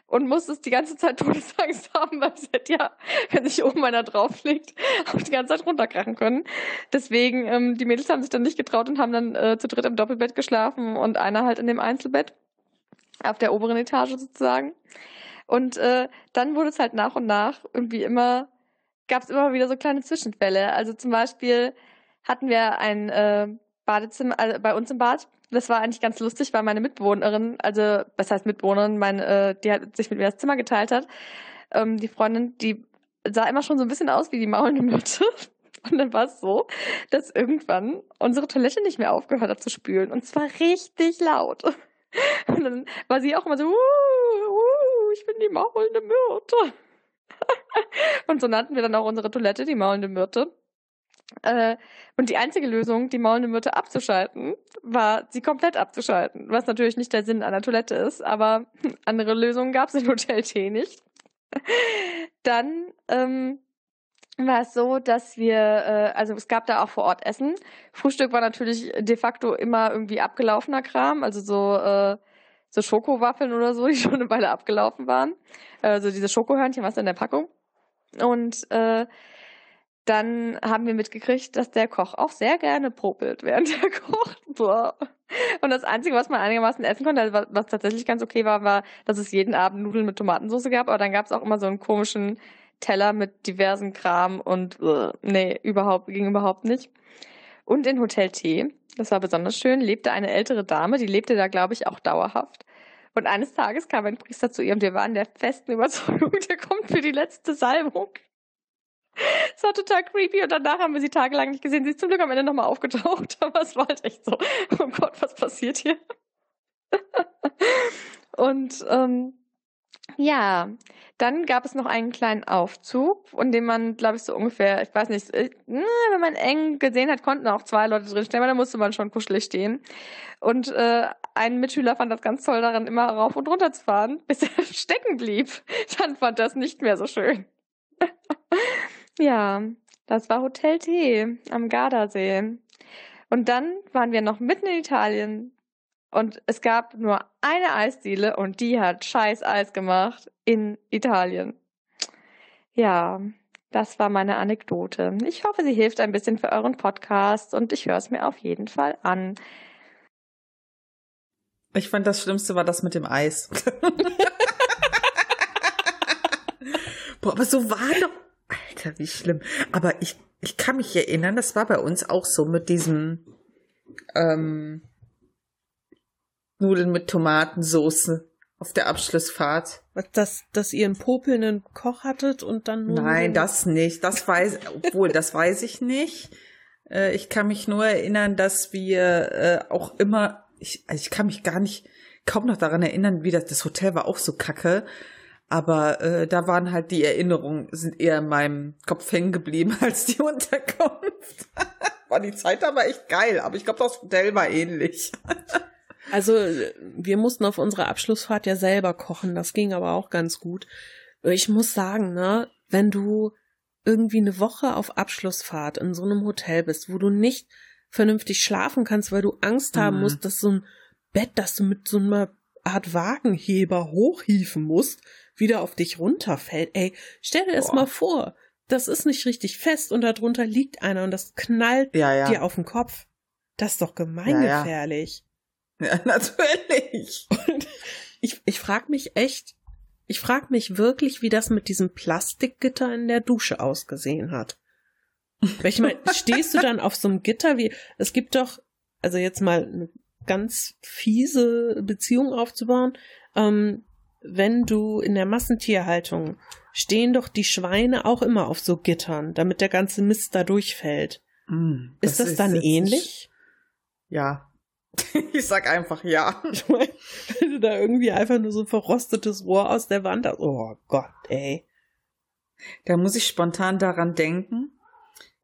Und musstest die ganze Zeit Todesangst haben, weil es hätte ja, wenn sich oben einer drauf liegt, auch die ganze Zeit runterkrachen können. Deswegen, ähm, die Mädels haben sich dann nicht getraut und haben dann äh, zu dritt im Doppelbett geschlafen und einer halt in dem Einzelbett. auf der oberen Etage sozusagen. Und äh, dann wurde es halt nach und nach irgendwie immer, gab es immer wieder so kleine Zwischenfälle. Also zum Beispiel hatten wir ein äh, Badezimmer also bei uns im Bad. Das war eigentlich ganz lustig, weil meine Mitbewohnerin, also was heißt Mitbewohnerin, meine, äh, die hat sich mit mir das Zimmer geteilt hat. Ähm, die Freundin, die sah immer schon so ein bisschen aus wie die maulende Mütte. Und dann war es so, dass irgendwann unsere Toilette nicht mehr aufgehört hat zu spülen. Und zwar richtig laut. Und dann war sie auch immer so, uh, uh, ich bin die maulende Myrte. Und so nannten wir dann auch unsere Toilette die maulende Myrte. Äh, und die einzige Lösung, die maulende Myrte abzuschalten, war, sie komplett abzuschalten. Was natürlich nicht der Sinn einer Toilette ist, aber andere Lösungen gab es in Hotel T nicht. Dann ähm, war es so, dass wir, äh, also es gab da auch vor Ort Essen. Frühstück war natürlich de facto immer irgendwie abgelaufener Kram, also so, äh, so Schokowaffeln oder so, die schon eine Weile abgelaufen waren. Also diese Schokohörnchen, was in der Packung. Und äh, dann haben wir mitgekriegt, dass der Koch auch sehr gerne popelt, während er kocht. Boah. Und das Einzige, was man einigermaßen essen konnte, also was, tatsächlich ganz okay war, war, dass es jeden Abend Nudeln mit Tomatensauce gab, aber dann gab es auch immer so einen komischen Teller mit diversen Kram und uh, nee, überhaupt, ging überhaupt nicht. Und in Hotel T, das war besonders schön, lebte eine ältere Dame, die lebte da, glaube ich, auch dauerhaft. Und eines Tages kam ein Priester zu ihr und wir waren der festen Überzeugung, der kommt für die letzte Salbung. Es war total creepy und danach haben wir sie tagelang nicht gesehen. Sie ist zum Glück am Ende nochmal aufgetaucht, aber es war halt echt so, oh Gott, was passiert hier? und ähm, ja, dann gab es noch einen kleinen Aufzug, in dem man, glaube ich, so ungefähr, ich weiß nicht, äh, wenn man eng gesehen hat, konnten auch zwei Leute drinstehen, aber da musste man schon kuschelig stehen. Und äh, ein Mitschüler fand das ganz toll daran, immer rauf und runter zu fahren, bis er stecken blieb. Dann fand das nicht mehr so schön. ja, das war Hotel T am Gardasee. Und dann waren wir noch mitten in Italien und es gab nur eine Eisdiele und die hat scheiß Eis gemacht in Italien. Ja, das war meine Anekdote. Ich hoffe, sie hilft ein bisschen für euren Podcast und ich höre es mir auf jeden Fall an. Ich fand das Schlimmste war das mit dem Eis. Boah, aber so war doch. Alter, wie schlimm. Aber ich, ich kann mich erinnern, das war bei uns auch so mit diesem ähm, Nudeln mit Tomatensauce auf der Abschlussfahrt. Dass, dass ihr einen popelnden Koch hattet und dann nur. Nein, das nicht. Das weiß, obwohl, das weiß ich nicht. Äh, ich kann mich nur erinnern, dass wir äh, auch immer, ich, also ich kann mich gar nicht, kaum noch daran erinnern, wie das, das Hotel war auch so kacke. Aber äh, da waren halt die Erinnerungen, sind eher in meinem Kopf hängen geblieben als die Unterkunft. war die Zeit aber echt geil, aber ich glaube, das Hotel war ähnlich. Also wir mussten auf unserer Abschlussfahrt ja selber kochen, das ging aber auch ganz gut. Ich muss sagen, ne, wenn du irgendwie eine Woche auf Abschlussfahrt in so einem Hotel bist, wo du nicht vernünftig schlafen kannst, weil du Angst mhm. haben musst, dass so ein Bett, das du mit so einer Art Wagenheber hochhieven musst, wieder auf dich runterfällt. Ey, stell dir das mal vor. Das ist nicht richtig fest und darunter liegt einer und das knallt ja, ja. dir auf den Kopf. Das ist doch gemeingefährlich. Ja, natürlich. Und ich, ich frage mich echt, ich frage mich wirklich, wie das mit diesem Plastikgitter in der Dusche ausgesehen hat. Weil ich meine, stehst du dann auf so einem Gitter wie, es gibt doch, also jetzt mal eine ganz fiese Beziehung aufzubauen, ähm, wenn du in der Massentierhaltung stehen doch die Schweine auch immer auf so Gittern, damit der ganze Mist da durchfällt. Mm, das ist das ist dann ähnlich? Ja, ich sag einfach ja. Ich mein, wenn du da irgendwie einfach nur so ein verrostetes Rohr aus der Wand hast. Oh Gott, ey. Da muss ich spontan daran denken.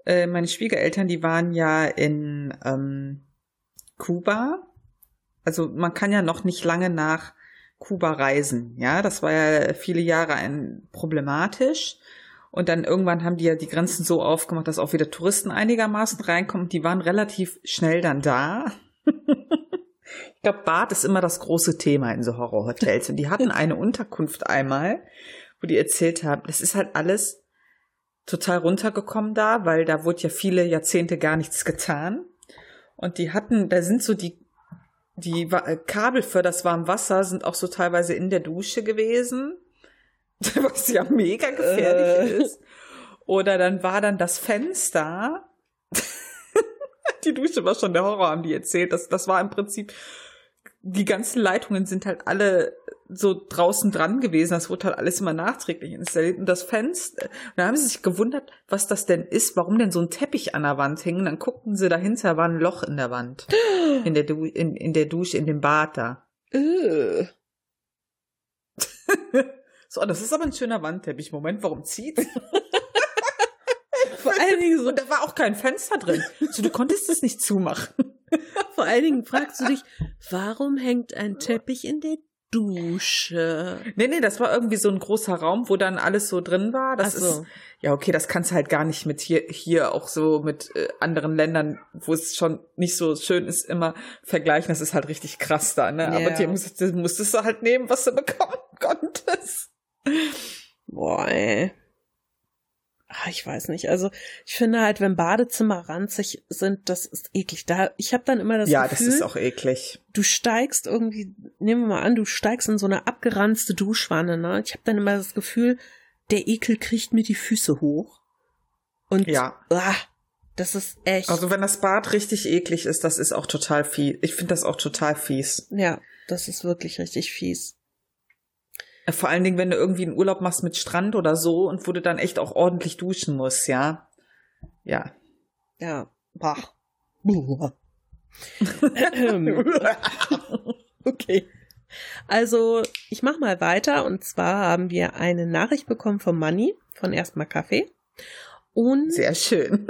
Äh, meine Schwiegereltern, die waren ja in ähm, Kuba. Also man kann ja noch nicht lange nach Kuba reisen. Ja, das war ja viele Jahre ein problematisch. Und dann irgendwann haben die ja die Grenzen so aufgemacht, dass auch wieder Touristen einigermaßen reinkommen. Die waren relativ schnell dann da ich glaube, Bad ist immer das große Thema in so Horrorhotels. Und die hatten eine Unterkunft einmal, wo die erzählt haben, das ist halt alles total runtergekommen da, weil da wurde ja viele Jahrzehnte gar nichts getan. Und die hatten, da sind so die die Kabel für das warme Wasser sind auch so teilweise in der Dusche gewesen, was ja mega gefährlich äh. ist. Oder dann war dann das Fenster. die Dusche war schon der Horror, haben die erzählt. Das, das war im Prinzip, die ganzen Leitungen sind halt alle so draußen dran gewesen. Das wurde halt alles immer nachträglich installiert. Und das Fenster, da haben sie sich gewundert, was das denn ist, warum denn so ein Teppich an der Wand hing. Und dann guckten sie dahinter, war ein Loch in der Wand. In der, du in, in der Dusche, in dem Bad da. Äh. so, das ist aber ein schöner Wandteppich. Moment, warum zieht? Vor allen Dingen so. Und da war auch kein Fenster drin. So, du konntest es nicht zumachen. Vor allen Dingen fragst du dich, warum hängt ein Teppich in der Dusche. Nee, nee, das war irgendwie so ein großer Raum, wo dann alles so drin war. Das so. ist, ja, okay, das kannst du halt gar nicht mit hier, hier auch so mit äh, anderen Ländern, wo es schon nicht so schön ist, immer vergleichen. Das ist halt richtig krass da, ne? Yeah. Aber dir musstest, musstest du halt nehmen, was du bekommen konntest. Boah, ey ach, ich weiß nicht. Also ich finde halt, wenn Badezimmer ranzig sind, das ist eklig. Da, ich habe dann immer das ja, Gefühl, das ist auch eklig. Du steigst irgendwie, nehmen wir mal an, du steigst in so eine abgeranzte Duschwanne. Ne? Ich habe dann immer das Gefühl, der Ekel kriegt mir die Füße hoch. Und ja. Ah, das ist echt. Also wenn das Bad richtig eklig ist, das ist auch total fies. Ich finde das auch total fies. Ja, das ist wirklich richtig fies. Vor allen Dingen, wenn du irgendwie einen Urlaub machst mit Strand oder so und wo du dann echt auch ordentlich duschen musst, ja. Ja. Ja. Bach. okay. Also, ich mach mal weiter und zwar haben wir eine Nachricht bekommen von Manny von Erstmal Kaffee. Und Sehr schön.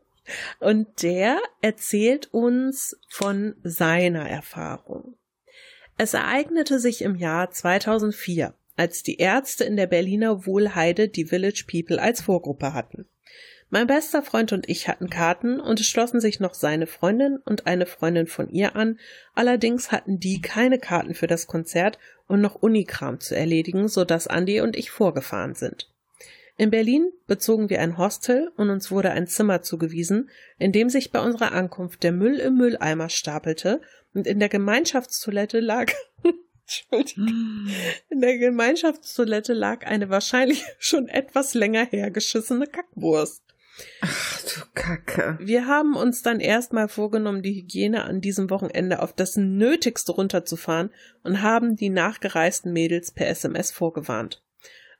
und der erzählt uns von seiner Erfahrung. Es ereignete sich im Jahr 2004, als die Ärzte in der Berliner Wohlheide die Village People als Vorgruppe hatten. Mein bester Freund und ich hatten Karten und es schlossen sich noch seine Freundin und eine Freundin von ihr an, allerdings hatten die keine Karten für das Konzert und noch Unikram zu erledigen, so dass Andi und ich vorgefahren sind. In Berlin bezogen wir ein Hostel und uns wurde ein Zimmer zugewiesen, in dem sich bei unserer Ankunft der Müll im Mülleimer stapelte und in der Gemeinschaftstoilette lag Entschuldigung. In der Gemeinschaftstoilette lag eine wahrscheinlich schon etwas länger hergeschissene Kackwurst. Ach du Kacke. Wir haben uns dann erstmal vorgenommen, die Hygiene an diesem Wochenende auf das Nötigste runterzufahren und haben die nachgereisten Mädels per SMS vorgewarnt.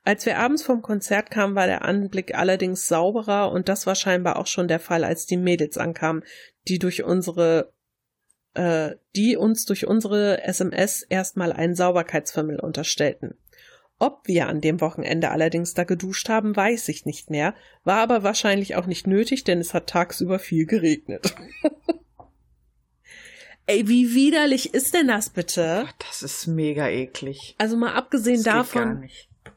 Als wir abends vom Konzert kamen, war der Anblick allerdings sauberer und das war scheinbar auch schon der Fall, als die Mädels ankamen, die durch unsere äh, die uns durch unsere SMS erstmal einen Sauberkeitsfimmel unterstellten. Ob wir an dem Wochenende allerdings da geduscht haben, weiß ich nicht mehr, war aber wahrscheinlich auch nicht nötig, denn es hat tagsüber viel geregnet. Ey, wie widerlich ist denn das bitte? Ach, das ist mega eklig. Also mal abgesehen davon,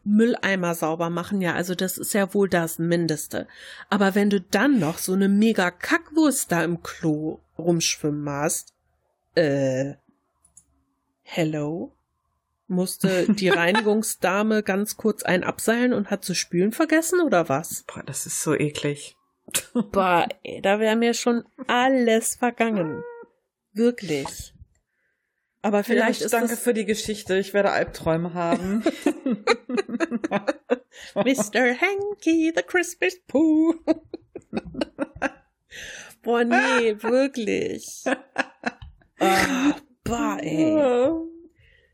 Mülleimer sauber machen, ja, also das ist ja wohl das Mindeste. Aber wenn du dann noch so eine mega Kackwurst da im Klo rumschwimmen hast, äh, hello? Musste die Reinigungsdame ganz kurz ein abseilen und hat zu spülen vergessen oder was? Boah, das ist so eklig. Boah, ey, da wäre mir schon alles vergangen. Wirklich. Aber vielleicht ja, ist danke für die Geschichte. Ich werde Albträume haben. Mr. Hanky, the Christmas Pooh. Boah, nee, wirklich. Oh, boah, ey.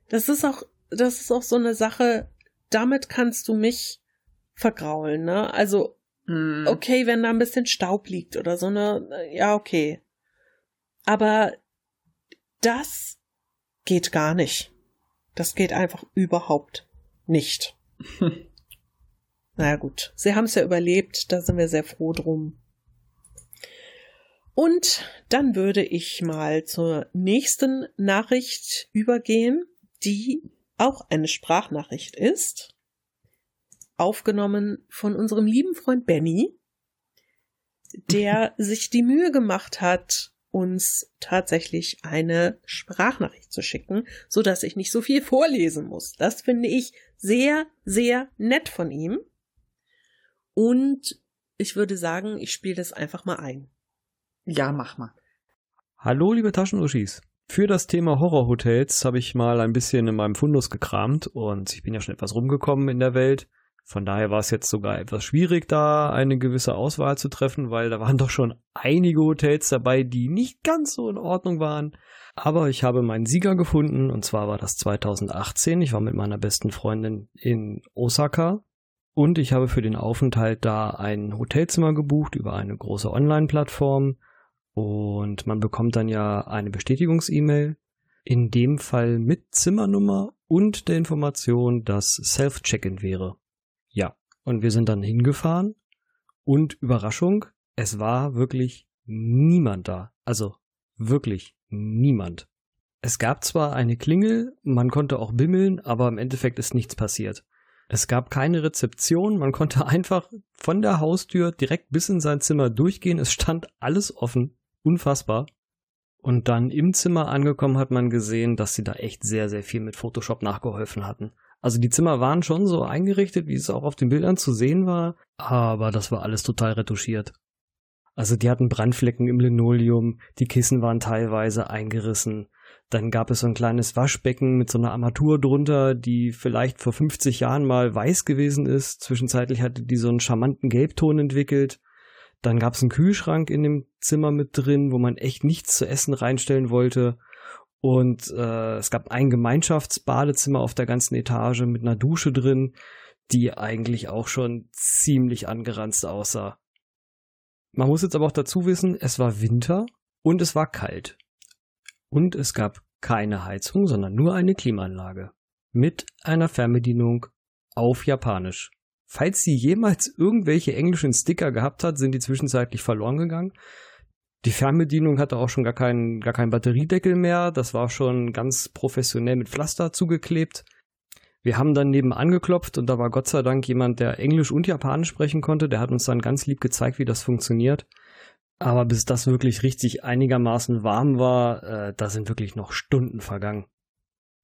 Das ist auch, das ist auch so eine Sache, damit kannst du mich vergraulen, ne? Also, hm. okay, wenn da ein bisschen Staub liegt oder so, ne, ja, okay. Aber das geht gar nicht. Das geht einfach überhaupt nicht. naja gut, sie haben es ja überlebt, da sind wir sehr froh drum. Und dann würde ich mal zur nächsten Nachricht übergehen, die auch eine Sprachnachricht ist, aufgenommen von unserem lieben Freund Benny, der sich die Mühe gemacht hat, uns tatsächlich eine Sprachnachricht zu schicken, so dass ich nicht so viel vorlesen muss. Das finde ich sehr, sehr nett von ihm. Und ich würde sagen, ich spiele das einfach mal ein. Ja, mach mal. Hallo, liebe Taschenuschis. Für das Thema Horrorhotels habe ich mal ein bisschen in meinem Fundus gekramt und ich bin ja schon etwas rumgekommen in der Welt. Von daher war es jetzt sogar etwas schwierig, da eine gewisse Auswahl zu treffen, weil da waren doch schon einige Hotels dabei, die nicht ganz so in Ordnung waren. Aber ich habe meinen Sieger gefunden und zwar war das 2018. Ich war mit meiner besten Freundin in Osaka und ich habe für den Aufenthalt da ein Hotelzimmer gebucht über eine große Online-Plattform und man bekommt dann ja eine Bestätigungs-E-Mail, in dem Fall mit Zimmernummer und der Information, dass Self-Check-in wäre. Und wir sind dann hingefahren und Überraschung, es war wirklich niemand da. Also wirklich niemand. Es gab zwar eine Klingel, man konnte auch bimmeln, aber im Endeffekt ist nichts passiert. Es gab keine Rezeption, man konnte einfach von der Haustür direkt bis in sein Zimmer durchgehen, es stand alles offen unfassbar. Und dann im Zimmer angekommen hat man gesehen, dass sie da echt sehr, sehr viel mit Photoshop nachgeholfen hatten. Also die Zimmer waren schon so eingerichtet, wie es auch auf den Bildern zu sehen war, aber das war alles total retuschiert. Also die hatten Brandflecken im Linoleum, die Kissen waren teilweise eingerissen. Dann gab es so ein kleines Waschbecken mit so einer Armatur drunter, die vielleicht vor 50 Jahren mal weiß gewesen ist. Zwischenzeitlich hatte die so einen charmanten Gelbton entwickelt. Dann gab es einen Kühlschrank in dem Zimmer mit drin, wo man echt nichts zu essen reinstellen wollte. Und äh, es gab ein Gemeinschaftsbadezimmer auf der ganzen Etage mit einer Dusche drin, die eigentlich auch schon ziemlich angeranzt aussah. Man muss jetzt aber auch dazu wissen, es war Winter und es war kalt. Und es gab keine Heizung, sondern nur eine Klimaanlage. Mit einer Fernbedienung auf Japanisch. Falls sie jemals irgendwelche englischen Sticker gehabt hat, sind die zwischenzeitlich verloren gegangen. Die Fernbedienung hatte auch schon gar keinen, gar keinen Batteriedeckel mehr. Das war schon ganz professionell mit Pflaster zugeklebt. Wir haben dann nebenan geklopft und da war Gott sei Dank jemand, der Englisch und Japanisch sprechen konnte. Der hat uns dann ganz lieb gezeigt, wie das funktioniert. Aber bis das wirklich richtig einigermaßen warm war, äh, da sind wirklich noch Stunden vergangen.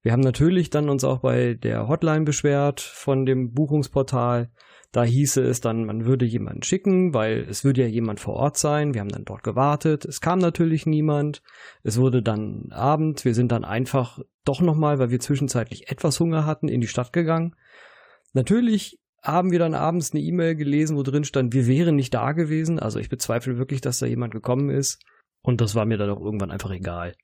Wir haben natürlich dann uns auch bei der Hotline beschwert von dem Buchungsportal. Da hieße es dann, man würde jemanden schicken, weil es würde ja jemand vor Ort sein. Wir haben dann dort gewartet. Es kam natürlich niemand. Es wurde dann Abend. Wir sind dann einfach doch nochmal, weil wir zwischenzeitlich etwas Hunger hatten, in die Stadt gegangen. Natürlich haben wir dann abends eine E-Mail gelesen, wo drin stand, wir wären nicht da gewesen. Also ich bezweifle wirklich, dass da jemand gekommen ist. Und das war mir dann auch irgendwann einfach egal.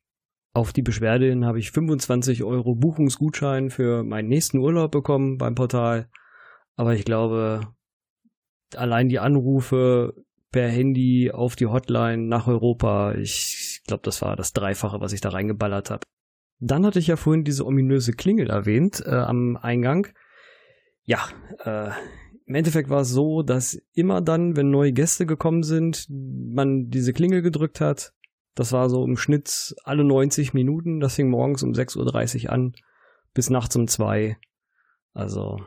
Auf die Beschwerde hin habe ich 25 Euro Buchungsgutschein für meinen nächsten Urlaub bekommen beim Portal. Aber ich glaube, allein die Anrufe per Handy auf die Hotline nach Europa, ich glaube, das war das Dreifache, was ich da reingeballert habe. Dann hatte ich ja vorhin diese ominöse Klingel erwähnt äh, am Eingang. Ja, äh, im Endeffekt war es so, dass immer dann, wenn neue Gäste gekommen sind, man diese Klingel gedrückt hat das war so im Schnitt alle 90 Minuten. Das fing morgens um 6.30 Uhr an bis nachts um 2. Also,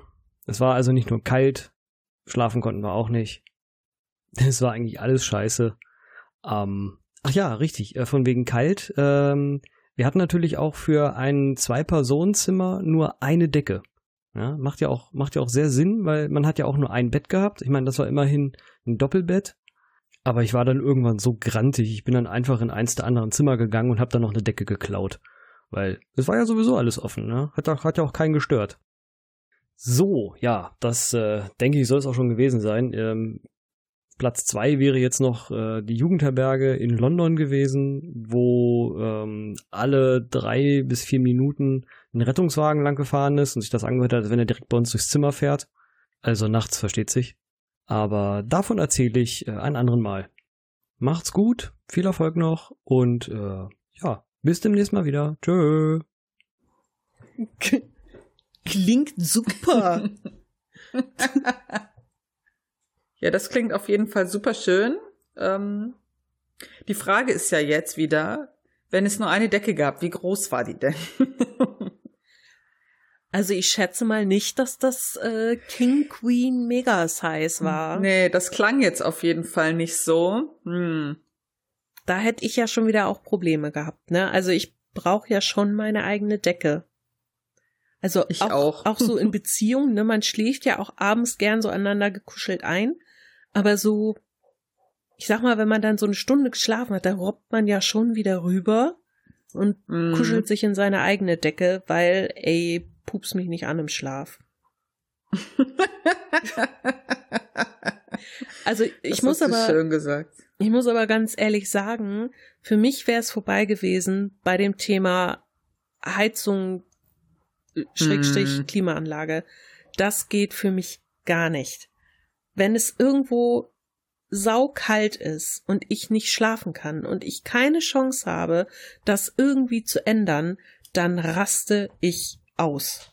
es war also nicht nur kalt, schlafen konnten wir auch nicht. Es war eigentlich alles scheiße. Ähm, ach ja, richtig, äh, von wegen kalt. Ähm, wir hatten natürlich auch für ein Zwei-Personen-Zimmer nur eine Decke. Ja, macht ja auch, macht ja auch sehr Sinn, weil man hat ja auch nur ein Bett gehabt. Ich meine, das war immerhin ein Doppelbett. Aber ich war dann irgendwann so grantig, ich bin dann einfach in eins der anderen Zimmer gegangen und habe dann noch eine Decke geklaut. Weil es war ja sowieso alles offen, ne? Hat, hat ja auch keinen gestört. So, ja, das äh, denke ich, soll es auch schon gewesen sein. Ähm, Platz zwei wäre jetzt noch äh, die Jugendherberge in London gewesen, wo ähm, alle drei bis vier Minuten ein Rettungswagen lang gefahren ist und sich das angehört hat, als wenn er direkt bei uns durchs Zimmer fährt. Also nachts, versteht sich. Aber davon erzähle ich äh, ein anderen Mal. Macht's gut, viel Erfolg noch und äh, ja, bis demnächst mal wieder. Tschö. Klingt super. ja, das klingt auf jeden Fall super schön. Ähm, die Frage ist ja jetzt wieder, wenn es nur eine Decke gab, wie groß war die denn? Also ich schätze mal nicht, dass das äh, King Queen Mega Size war. Nee, das klang jetzt auf jeden Fall nicht so. Hm. Da hätte ich ja schon wieder auch Probleme gehabt, ne? Also ich brauche ja schon meine eigene Decke. Also ich auch, auch. auch so in Beziehungen, ne? Man schläft ja auch abends gern so aneinander gekuschelt ein, aber so, ich sag mal, wenn man dann so eine Stunde geschlafen hat, da robbt man ja schon wieder rüber und Mhm. kuschelt sich in seine eigene Decke, weil, ey, pups mich nicht an im Schlaf. Also ich Das muss aber, schön gesagt. ich muss aber ganz ehrlich sagen, für mich wäre es vorbei gewesen bei dem Thema Heizung, Schrägstrich Mm. Klimaanlage. Das geht für mich gar nicht. Wenn es irgendwo saukalt ist und ich nicht schlafen kann und ich keine Chance habe, das irgendwie zu ändern, dann raste ich aus.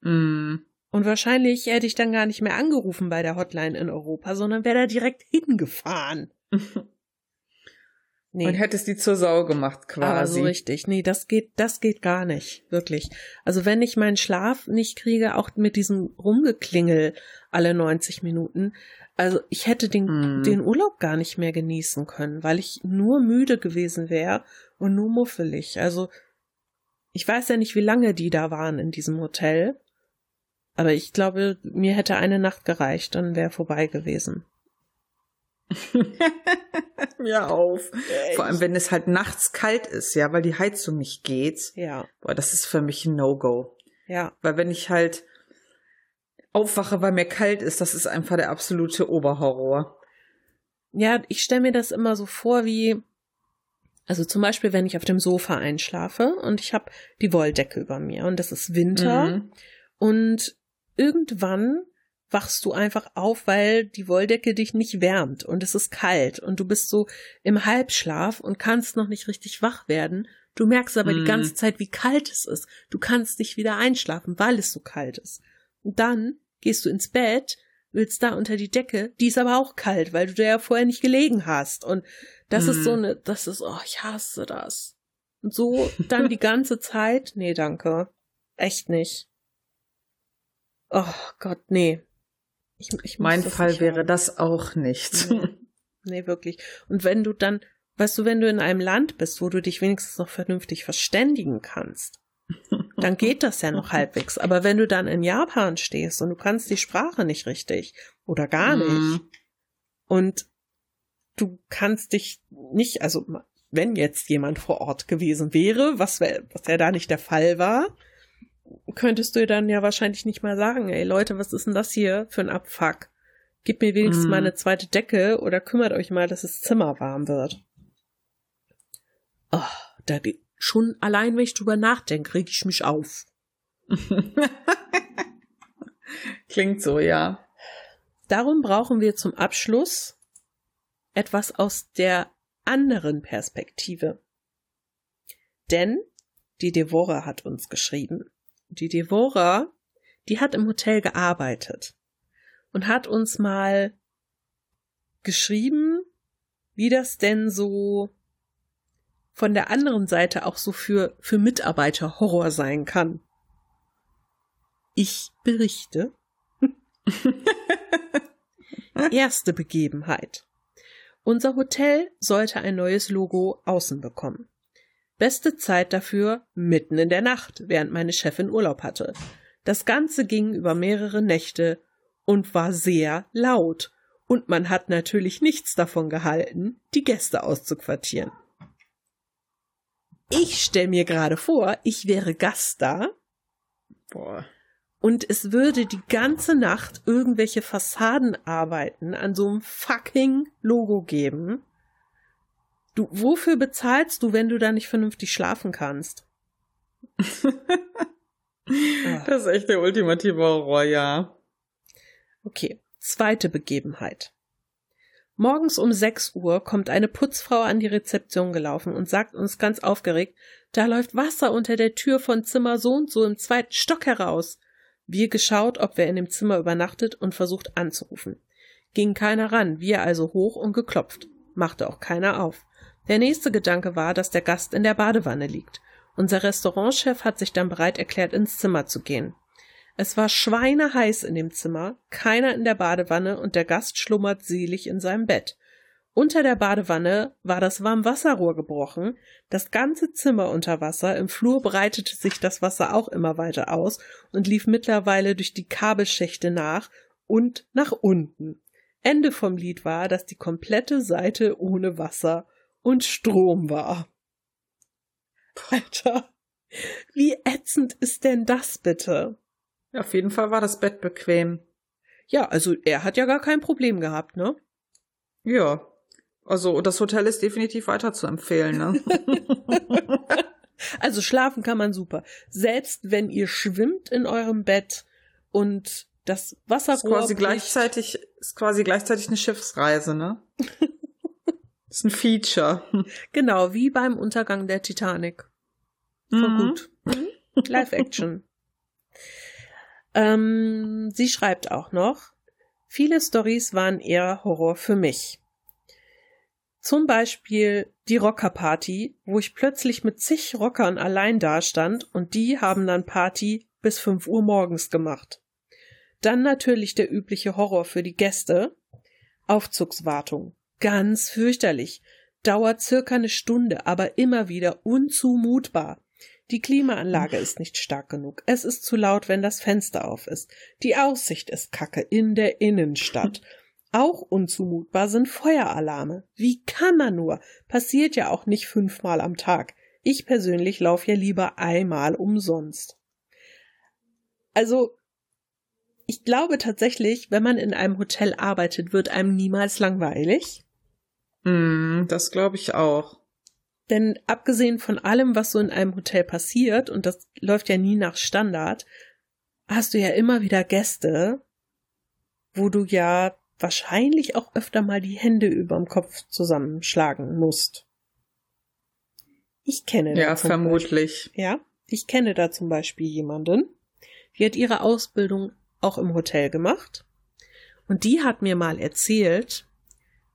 Mhm. Und wahrscheinlich hätte ich dann gar nicht mehr angerufen bei der Hotline in Europa, sondern wäre da direkt hingefahren. Nee. Und hättest die zur Sau gemacht so quasi. richtig. Nee, das geht, das geht gar nicht. Wirklich. Also wenn ich meinen Schlaf nicht kriege, auch mit diesem Rumgeklingel alle 90 Minuten, also ich hätte den, Mhm. den Urlaub gar nicht mehr genießen können, weil ich nur müde gewesen wäre und nur muffelig. Also ich weiß ja nicht, wie lange die da waren in diesem Hotel. Aber ich glaube, mir hätte eine Nacht gereicht, dann wäre vorbei gewesen. ja auf. Vor allem, wenn es halt nachts kalt ist, ja, weil die Heizung nicht geht. Ja, Boah, das ist für mich ein No-Go. ja. Weil wenn ich halt aufwache, weil mir kalt ist, das ist einfach der absolute Oberhorror. Ja, ich stelle mir das immer so vor wie, also zum Beispiel, wenn ich auf dem Sofa einschlafe und ich habe die Wolldecke über mir und es ist Winter Mhm. und irgendwann wachst du einfach auf, weil die Wolldecke dich nicht wärmt und es ist kalt und du bist so im Halbschlaf und kannst noch nicht richtig wach werden. Du merkst aber die Mhm. ganze Zeit, wie kalt es ist. Du kannst nicht wieder einschlafen, weil es so kalt ist. Und dann gehst du ins Bett, willst da unter die Decke, die ist aber auch kalt, weil du da ja vorher nicht gelegen hast. Und das ist Mhm. so eine, das ist, oh, ich hasse das. Und so dann die ganze Zeit, nee, danke. Echt nicht. Oh Gott, nee. Ich, ich Mein Fall nicht wäre haben. das auch nicht. Nee. Nee, wirklich. Und wenn du dann, weißt du, wenn du in einem Land bist, wo du dich wenigstens noch vernünftig verständigen kannst, dann geht das ja noch halbwegs. Aber wenn du dann in Japan stehst und du kannst die Sprache nicht richtig oder gar nicht Mhm. und du kannst dich nicht, also wenn jetzt jemand vor Ort gewesen wäre, was, was ja da nicht der Fall war, könntest du dann ja wahrscheinlich nicht mal sagen, ey Leute, was ist denn das hier für ein Abfuck? Gebt mir wenigstens Mhm. mal eine zweite Decke oder kümmert euch mal, dass das Zimmer warm wird. Oh, da schon allein, wenn ich drüber nachdenke, reg ich mich auf. Klingt so, ja. Darum brauchen wir zum Abschluss etwas aus der anderen Perspektive. Denn die Devora hat uns geschrieben. Die Devora, die hat im Hotel gearbeitet und hat uns mal geschrieben, wie das denn so von der anderen Seite auch so für, für Mitarbeiter Horror sein kann. Ich berichte. Erste Begebenheit. Unser Hotel sollte ein neues Logo außen bekommen. Beste Zeit dafür mitten in der Nacht, während meine Chefin Urlaub hatte. Das Ganze ging über mehrere Nächte und war sehr laut. Und man hat natürlich nichts davon gehalten, die Gäste auszuquartieren. Ich stelle mir gerade vor, ich wäre Gast da Boah. und es würde die ganze Nacht irgendwelche Fassadenarbeiten an so einem fucking Logo geben. Du, wofür bezahlst du, wenn du da nicht vernünftig schlafen kannst? Das ist echt der ultimative Horror, ja. Okay, zweite Begebenheit. Morgens um 6 Uhr kommt eine Putzfrau an die Rezeption gelaufen und sagt uns ganz aufgeregt, da läuft Wasser unter der Tür von Zimmer so und so im zweiten Stock heraus. Wir geschaut, ob wer in dem Zimmer übernachtet und versucht anzurufen. Ging keiner ran, wir also hoch und geklopft. Machte auch keiner auf. Der nächste Gedanke war, dass der Gast in der Badewanne liegt. Unser Restaurantchef hat sich dann bereit erklärt, ins Zimmer zu gehen. Es war schweineheiß in dem Zimmer, keiner in der Badewanne und der Gast schlummert selig in seinem Bett. Unter der Badewanne war das Warmwasserrohr gebrochen, das ganze Zimmer unter Wasser, im Flur breitete sich das Wasser auch immer weiter aus und lief mittlerweile durch die Kabelschächte nach und nach unten. Ende vom Lied war, dass die komplette Seite ohne Wasser und Strom war. Alter, wie ätzend ist denn das bitte? Ja, auf jeden Fall war das Bett bequem. Ja, also er hat ja gar kein Problem gehabt, ne? Ja. Also das Hotel ist definitiv weiter zu empfehlen, ne? also schlafen kann man super. Selbst wenn ihr schwimmt in eurem Bett und das Wasserrohr ist quasi bricht. gleichzeitig ist quasi gleichzeitig eine Schiffsreise, ne? ist ein Feature. Genau, wie beim Untergang der Titanic. Voll mhm. gut. Live Action. ähm, sie schreibt auch noch, viele Stories waren eher Horror für mich. Zum Beispiel die Rockerparty, wo ich plötzlich mit zig Rockern allein dastand und die haben dann Party bis 5 Uhr morgens gemacht. Dann natürlich der übliche Horror für die Gäste. Aufzugswartung. Ganz fürchterlich. Dauert circa eine Stunde, aber immer wieder unzumutbar. Die Klimaanlage ist nicht stark genug. Es ist zu laut, wenn das Fenster auf ist. Die Aussicht ist kacke in der Innenstadt. Auch unzumutbar sind Feueralarme. Wie kann man nur? Passiert ja auch nicht fünfmal am Tag. Ich persönlich laufe ja lieber einmal umsonst. Also, ich glaube tatsächlich, wenn man in einem Hotel arbeitet, wird einem niemals langweilig. Mm, das glaube ich auch. Denn abgesehen von allem, was so in einem Hotel passiert, und das läuft ja nie nach Standard, hast du ja immer wieder Gäste, wo du ja wahrscheinlich auch öfter mal die Hände überm Kopf zusammenschlagen musst. Ich kenne ja vermutlich. Beispiel, ja, ich kenne da zum Beispiel jemanden, die hat ihre Ausbildung auch im Hotel gemacht und die hat mir mal erzählt,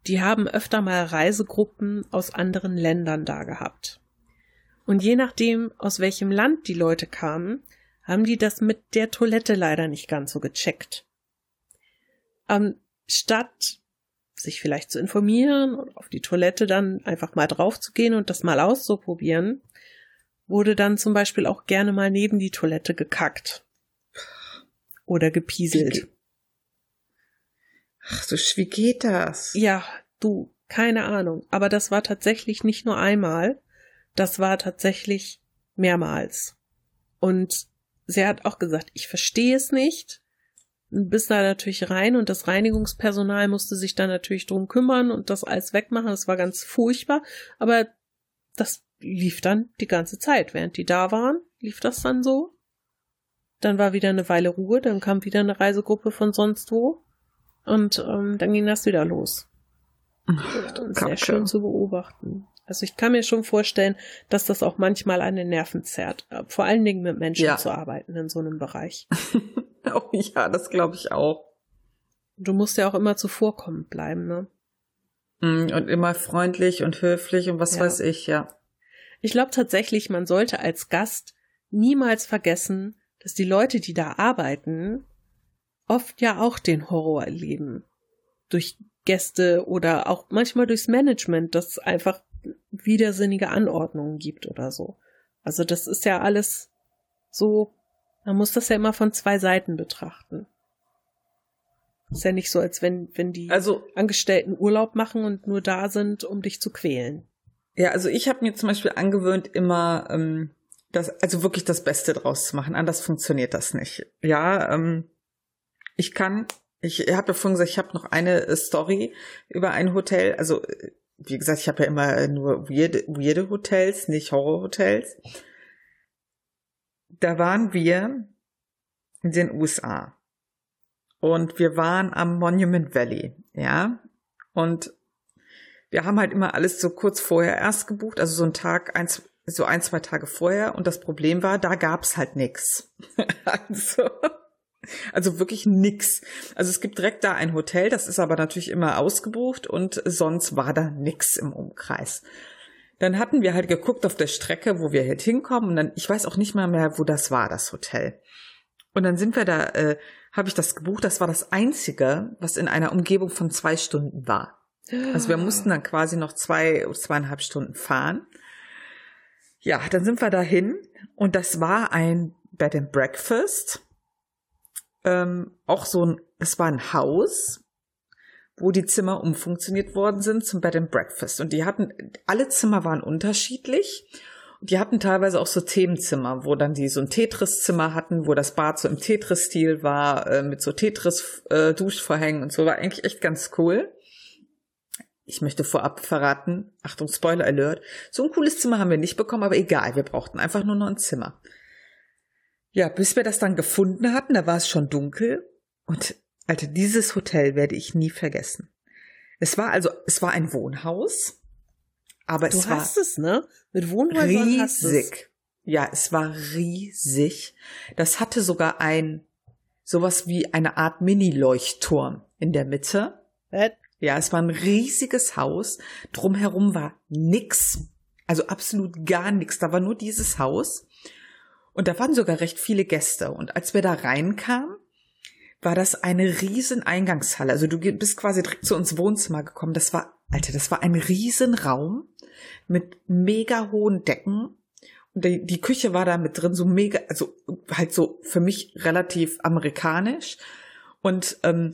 die haben öfter mal Reisegruppen aus anderen Ländern da gehabt. Und je nachdem, aus welchem Land die Leute kamen, haben die das mit der Toilette leider nicht ganz so gecheckt. Ähm, statt sich vielleicht zu informieren und auf die Toilette dann einfach mal drauf zu gehen und das mal auszuprobieren, wurde dann zum Beispiel auch gerne mal neben die Toilette gekackt. Oder gepieselt. Ach so, wie geht das? Ja, du, keine Ahnung. Aber das war tatsächlich nicht nur einmal, das war tatsächlich mehrmals. Und sie hat auch gesagt, ich verstehe es nicht, bist da natürlich rein und das Reinigungspersonal musste sich dann natürlich drum kümmern und das alles wegmachen. Das war ganz furchtbar, aber das lief dann die ganze Zeit. Während die da waren, lief das dann so. Dann war wieder eine Weile Ruhe, dann kam wieder eine Reisegruppe von sonst wo und ähm, dann ging das wieder los. Ach, sehr schön zu beobachten. Also ich kann mir schon vorstellen, dass das auch manchmal an den Nerven zerrt. Vor allen Dingen mit Menschen ja. zu arbeiten in so einem Bereich. oh ja, das glaube ich auch. Du musst ja auch immer zuvorkommend bleiben, ne? Mm, und immer freundlich und höflich und was ja. weiß ich, ja. Ich glaube tatsächlich, man sollte als Gast niemals vergessen, dass die Leute, die da arbeiten, oft ja auch den Horror erleben. Durch Gäste oder auch manchmal durchs Management, das einfach widersinnige Anordnungen gibt oder so. Also das ist ja alles so, man muss das ja immer von zwei Seiten betrachten. Ist ja nicht so, als wenn, wenn die also, Angestellten Urlaub machen und nur da sind, um dich zu quälen. Ja, also ich habe mir zum Beispiel angewöhnt, immer ähm, das, also wirklich das Beste draus zu machen. Anders funktioniert das nicht. Ja, ähm, ich kann, ich habe ja vorhin gesagt, ich habe noch eine Story über ein Hotel. Also wie gesagt, ich habe ja immer nur weirde, weirde Hotels, nicht Horrorhotels. Da waren wir in den USA. Und wir waren am Monument Valley, ja. Und wir haben halt immer alles so kurz vorher erst gebucht, also so ein Tag, eins, so ein, zwei Tage vorher. Und das Problem war, da gab's halt nix. also, also wirklich nix. Also es gibt direkt da ein Hotel, das ist aber natürlich immer ausgebucht und sonst war da nix im Umkreis. Dann hatten wir halt geguckt auf der Strecke, wo wir halt hinkommen und dann, ich weiß auch nicht mal mehr, wo das war, das Hotel. Und dann sind wir da, äh, habe ich das gebucht, das war das einzige, was in einer Umgebung von zwei Stunden war. Also wir mussten dann quasi noch zwei, zweieinhalb Stunden fahren. Ja, dann sind wir dahin und das war ein Bed and Breakfast ähm, auch so ein, es war ein Haus, wo die Zimmer umfunktioniert worden sind zum Bed and Breakfast. Und die hatten, alle Zimmer waren unterschiedlich. die hatten teilweise auch so Themenzimmer, wo dann die so ein Tetris-Zimmer hatten, wo das Bad so im Tetris-Stil war, äh, mit so Tetris-Duschvorhängen äh, und so, war eigentlich echt ganz cool. Ich möchte vorab verraten, Achtung, Spoiler Alert, so ein cooles Zimmer haben wir nicht bekommen, aber egal, wir brauchten einfach nur noch ein Zimmer. Ja, bis wir das dann gefunden hatten, da war es schon dunkel und Alter, dieses Hotel werde ich nie vergessen. Es war also, es war ein Wohnhaus, aber du es war hast es, ne? Mit Wohnhäusern riesig. Ja, es war riesig. Das hatte sogar ein sowas wie eine Art Mini-Leuchtturm in der Mitte. Äh, Ja, es war ein riesiges Haus. Drumherum war nix. Also absolut gar nichts. Da war nur dieses Haus. Und da waren sogar recht viele Gäste. Und als wir da reinkamen, war das eine riesen Eingangshalle. Also du bist quasi direkt zu uns Wohnzimmer gekommen. Das war, Alter, das war ein riesen Raum mit mega hohen Decken. Und die, die Küche war da mit drin, so mega, also halt so für mich relativ amerikanisch. Und ähm,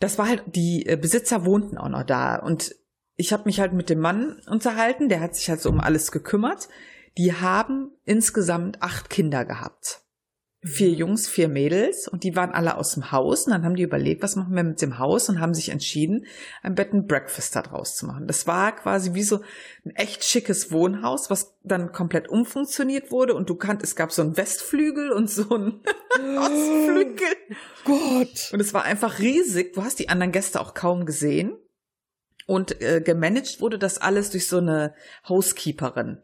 das war halt, die äh, Besitzer wohnten auch noch da. Und ich habe mich halt mit dem Mann unterhalten, der hat sich halt so um alles gekümmert. Die haben insgesamt acht Kinder gehabt. Vier Jungs, vier Mädels und die waren alle aus dem Haus und dann haben die überlegt, was machen wir mit dem Haus und haben sich entschieden, ein Bed and Breakfast da draus zu machen. Das war quasi wie so ein echt schickes Wohnhaus, was dann komplett umfunktioniert wurde und du kannt, es gab so einen Westflügel und so einen Ostflügel. Gott. Und es war einfach riesig. Du hast die anderen Gäste auch kaum gesehen. Und äh, gemanagt wurde das alles durch so eine Housekeeperin.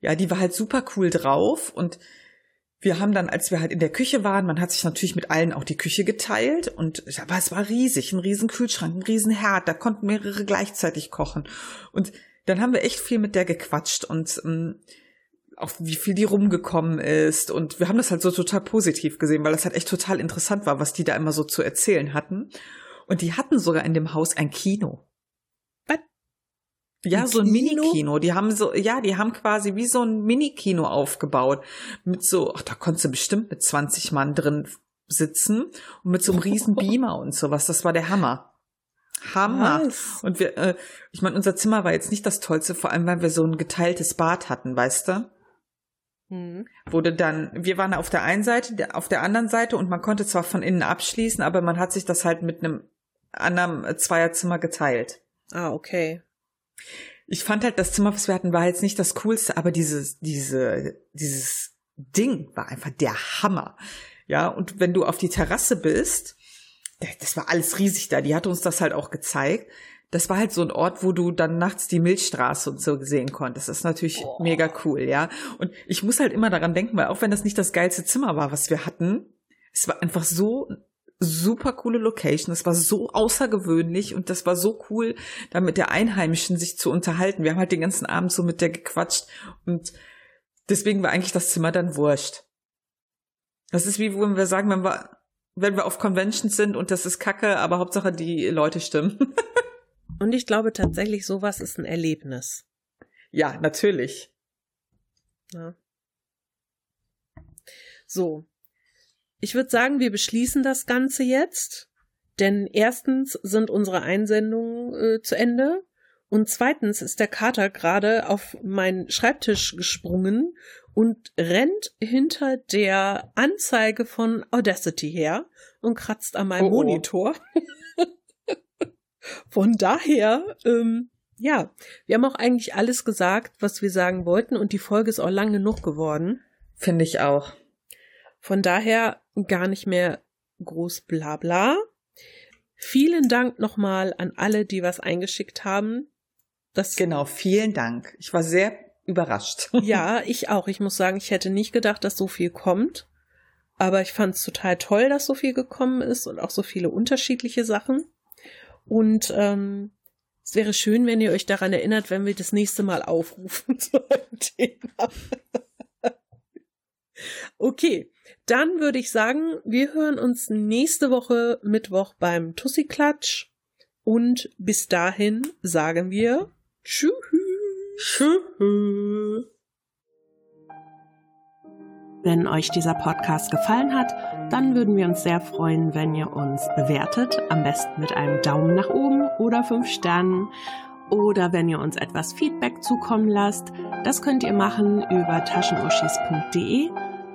Ja, die war halt super cool drauf. Und wir haben dann, als wir halt in der Küche waren, man hat sich natürlich mit allen auch die Küche geteilt. Und aber es war riesig, ein riesen Kühlschrank, ein riesen Herd. Da konnten mehrere gleichzeitig kochen. Und dann haben wir echt viel mit der gequatscht und ähm, auch wie viel die rumgekommen ist. Und wir haben das halt so total positiv gesehen, weil das halt echt total interessant war, was die da immer so zu erzählen hatten. Und die hatten sogar in dem Haus ein Kino. Ja, Ein so ein Kino? Mini-Kino. Die haben so, ja, die haben quasi wie so ein Mini-Kino aufgebaut. Mit so, ach, da konntest du bestimmt mit 20 Mann drin sitzen und mit so einem riesen Beamer und sowas. Das war der Hammer. Hammer. Was? Und wir, äh, ich meine, unser Zimmer war jetzt nicht das Tollste, vor allem weil wir so ein geteiltes Bad hatten, weißt du? Hm. Wurde dann, wir waren auf der einen Seite, auf der anderen Seite und man konnte zwar von innen abschließen, aber man hat sich das halt mit einem anderen äh, Zweierzimmer geteilt. Ah, okay. Ich fand halt, das Zimmer, was wir hatten, war jetzt nicht das Coolste, aber dieses, diese, dieses Ding war einfach der Hammer. Ja, und wenn du auf die Terrasse bist, das war alles riesig da, die hat uns das halt auch gezeigt. Das war halt so ein Ort, wo du dann nachts die Milchstraße und so sehen konntest. Das ist natürlich mega cool, ja. Und ich muss halt immer daran denken, weil auch wenn das nicht das geilste Zimmer war, was wir hatten, es war einfach so super coole Location. Es war so außergewöhnlich und das war so cool, da mit der Einheimischen sich zu unterhalten. Wir haben halt den ganzen Abend so mit der gequatscht und deswegen war eigentlich das Zimmer dann wurscht. Das ist wie wenn wir sagen, wenn wir, wenn wir auf Conventions sind und das ist kacke, aber Hauptsache die Leute stimmen. Und ich glaube tatsächlich, sowas ist ein Erlebnis. ja, natürlich. Ja. So. Ich würde sagen, wir beschließen das Ganze jetzt. Denn erstens sind unsere Einsendungen äh, zu Ende. Und zweitens ist der Kater gerade auf meinen Schreibtisch gesprungen und rennt hinter der Anzeige von Audacity her und kratzt an meinem Oh, oh. Monitor. Von daher, ähm, ja, wir haben auch eigentlich alles gesagt, was wir sagen wollten und die Folge ist auch lang genug geworden. Finde ich auch. Von daher gar nicht mehr groß bla bla. Vielen Dank nochmal an alle, die was eingeschickt haben. Das, Genau, vielen Dank. Ich war sehr überrascht. ja, ich auch. Ich muss sagen, ich hätte nicht gedacht, dass so viel kommt. Aber ich fand es total toll, dass so viel gekommen ist und auch so viele unterschiedliche Sachen. Und ähm, es wäre schön, wenn ihr euch daran erinnert, wenn wir das nächste Mal aufrufen zu einem Thema. okay, dann würde ich sagen, wir hören uns nächste Woche Mittwoch beim Tussi Klatsch. Und bis dahin sagen wir Tschüss. Tschüss. Wenn euch dieser Podcast gefallen hat, dann würden wir uns sehr freuen, wenn ihr uns bewertet, am besten mit einem Daumen nach oben oder fünf Sternen. Oder wenn ihr uns etwas Feedback zukommen lasst, Das könnt ihr machen über taschenuschis.de.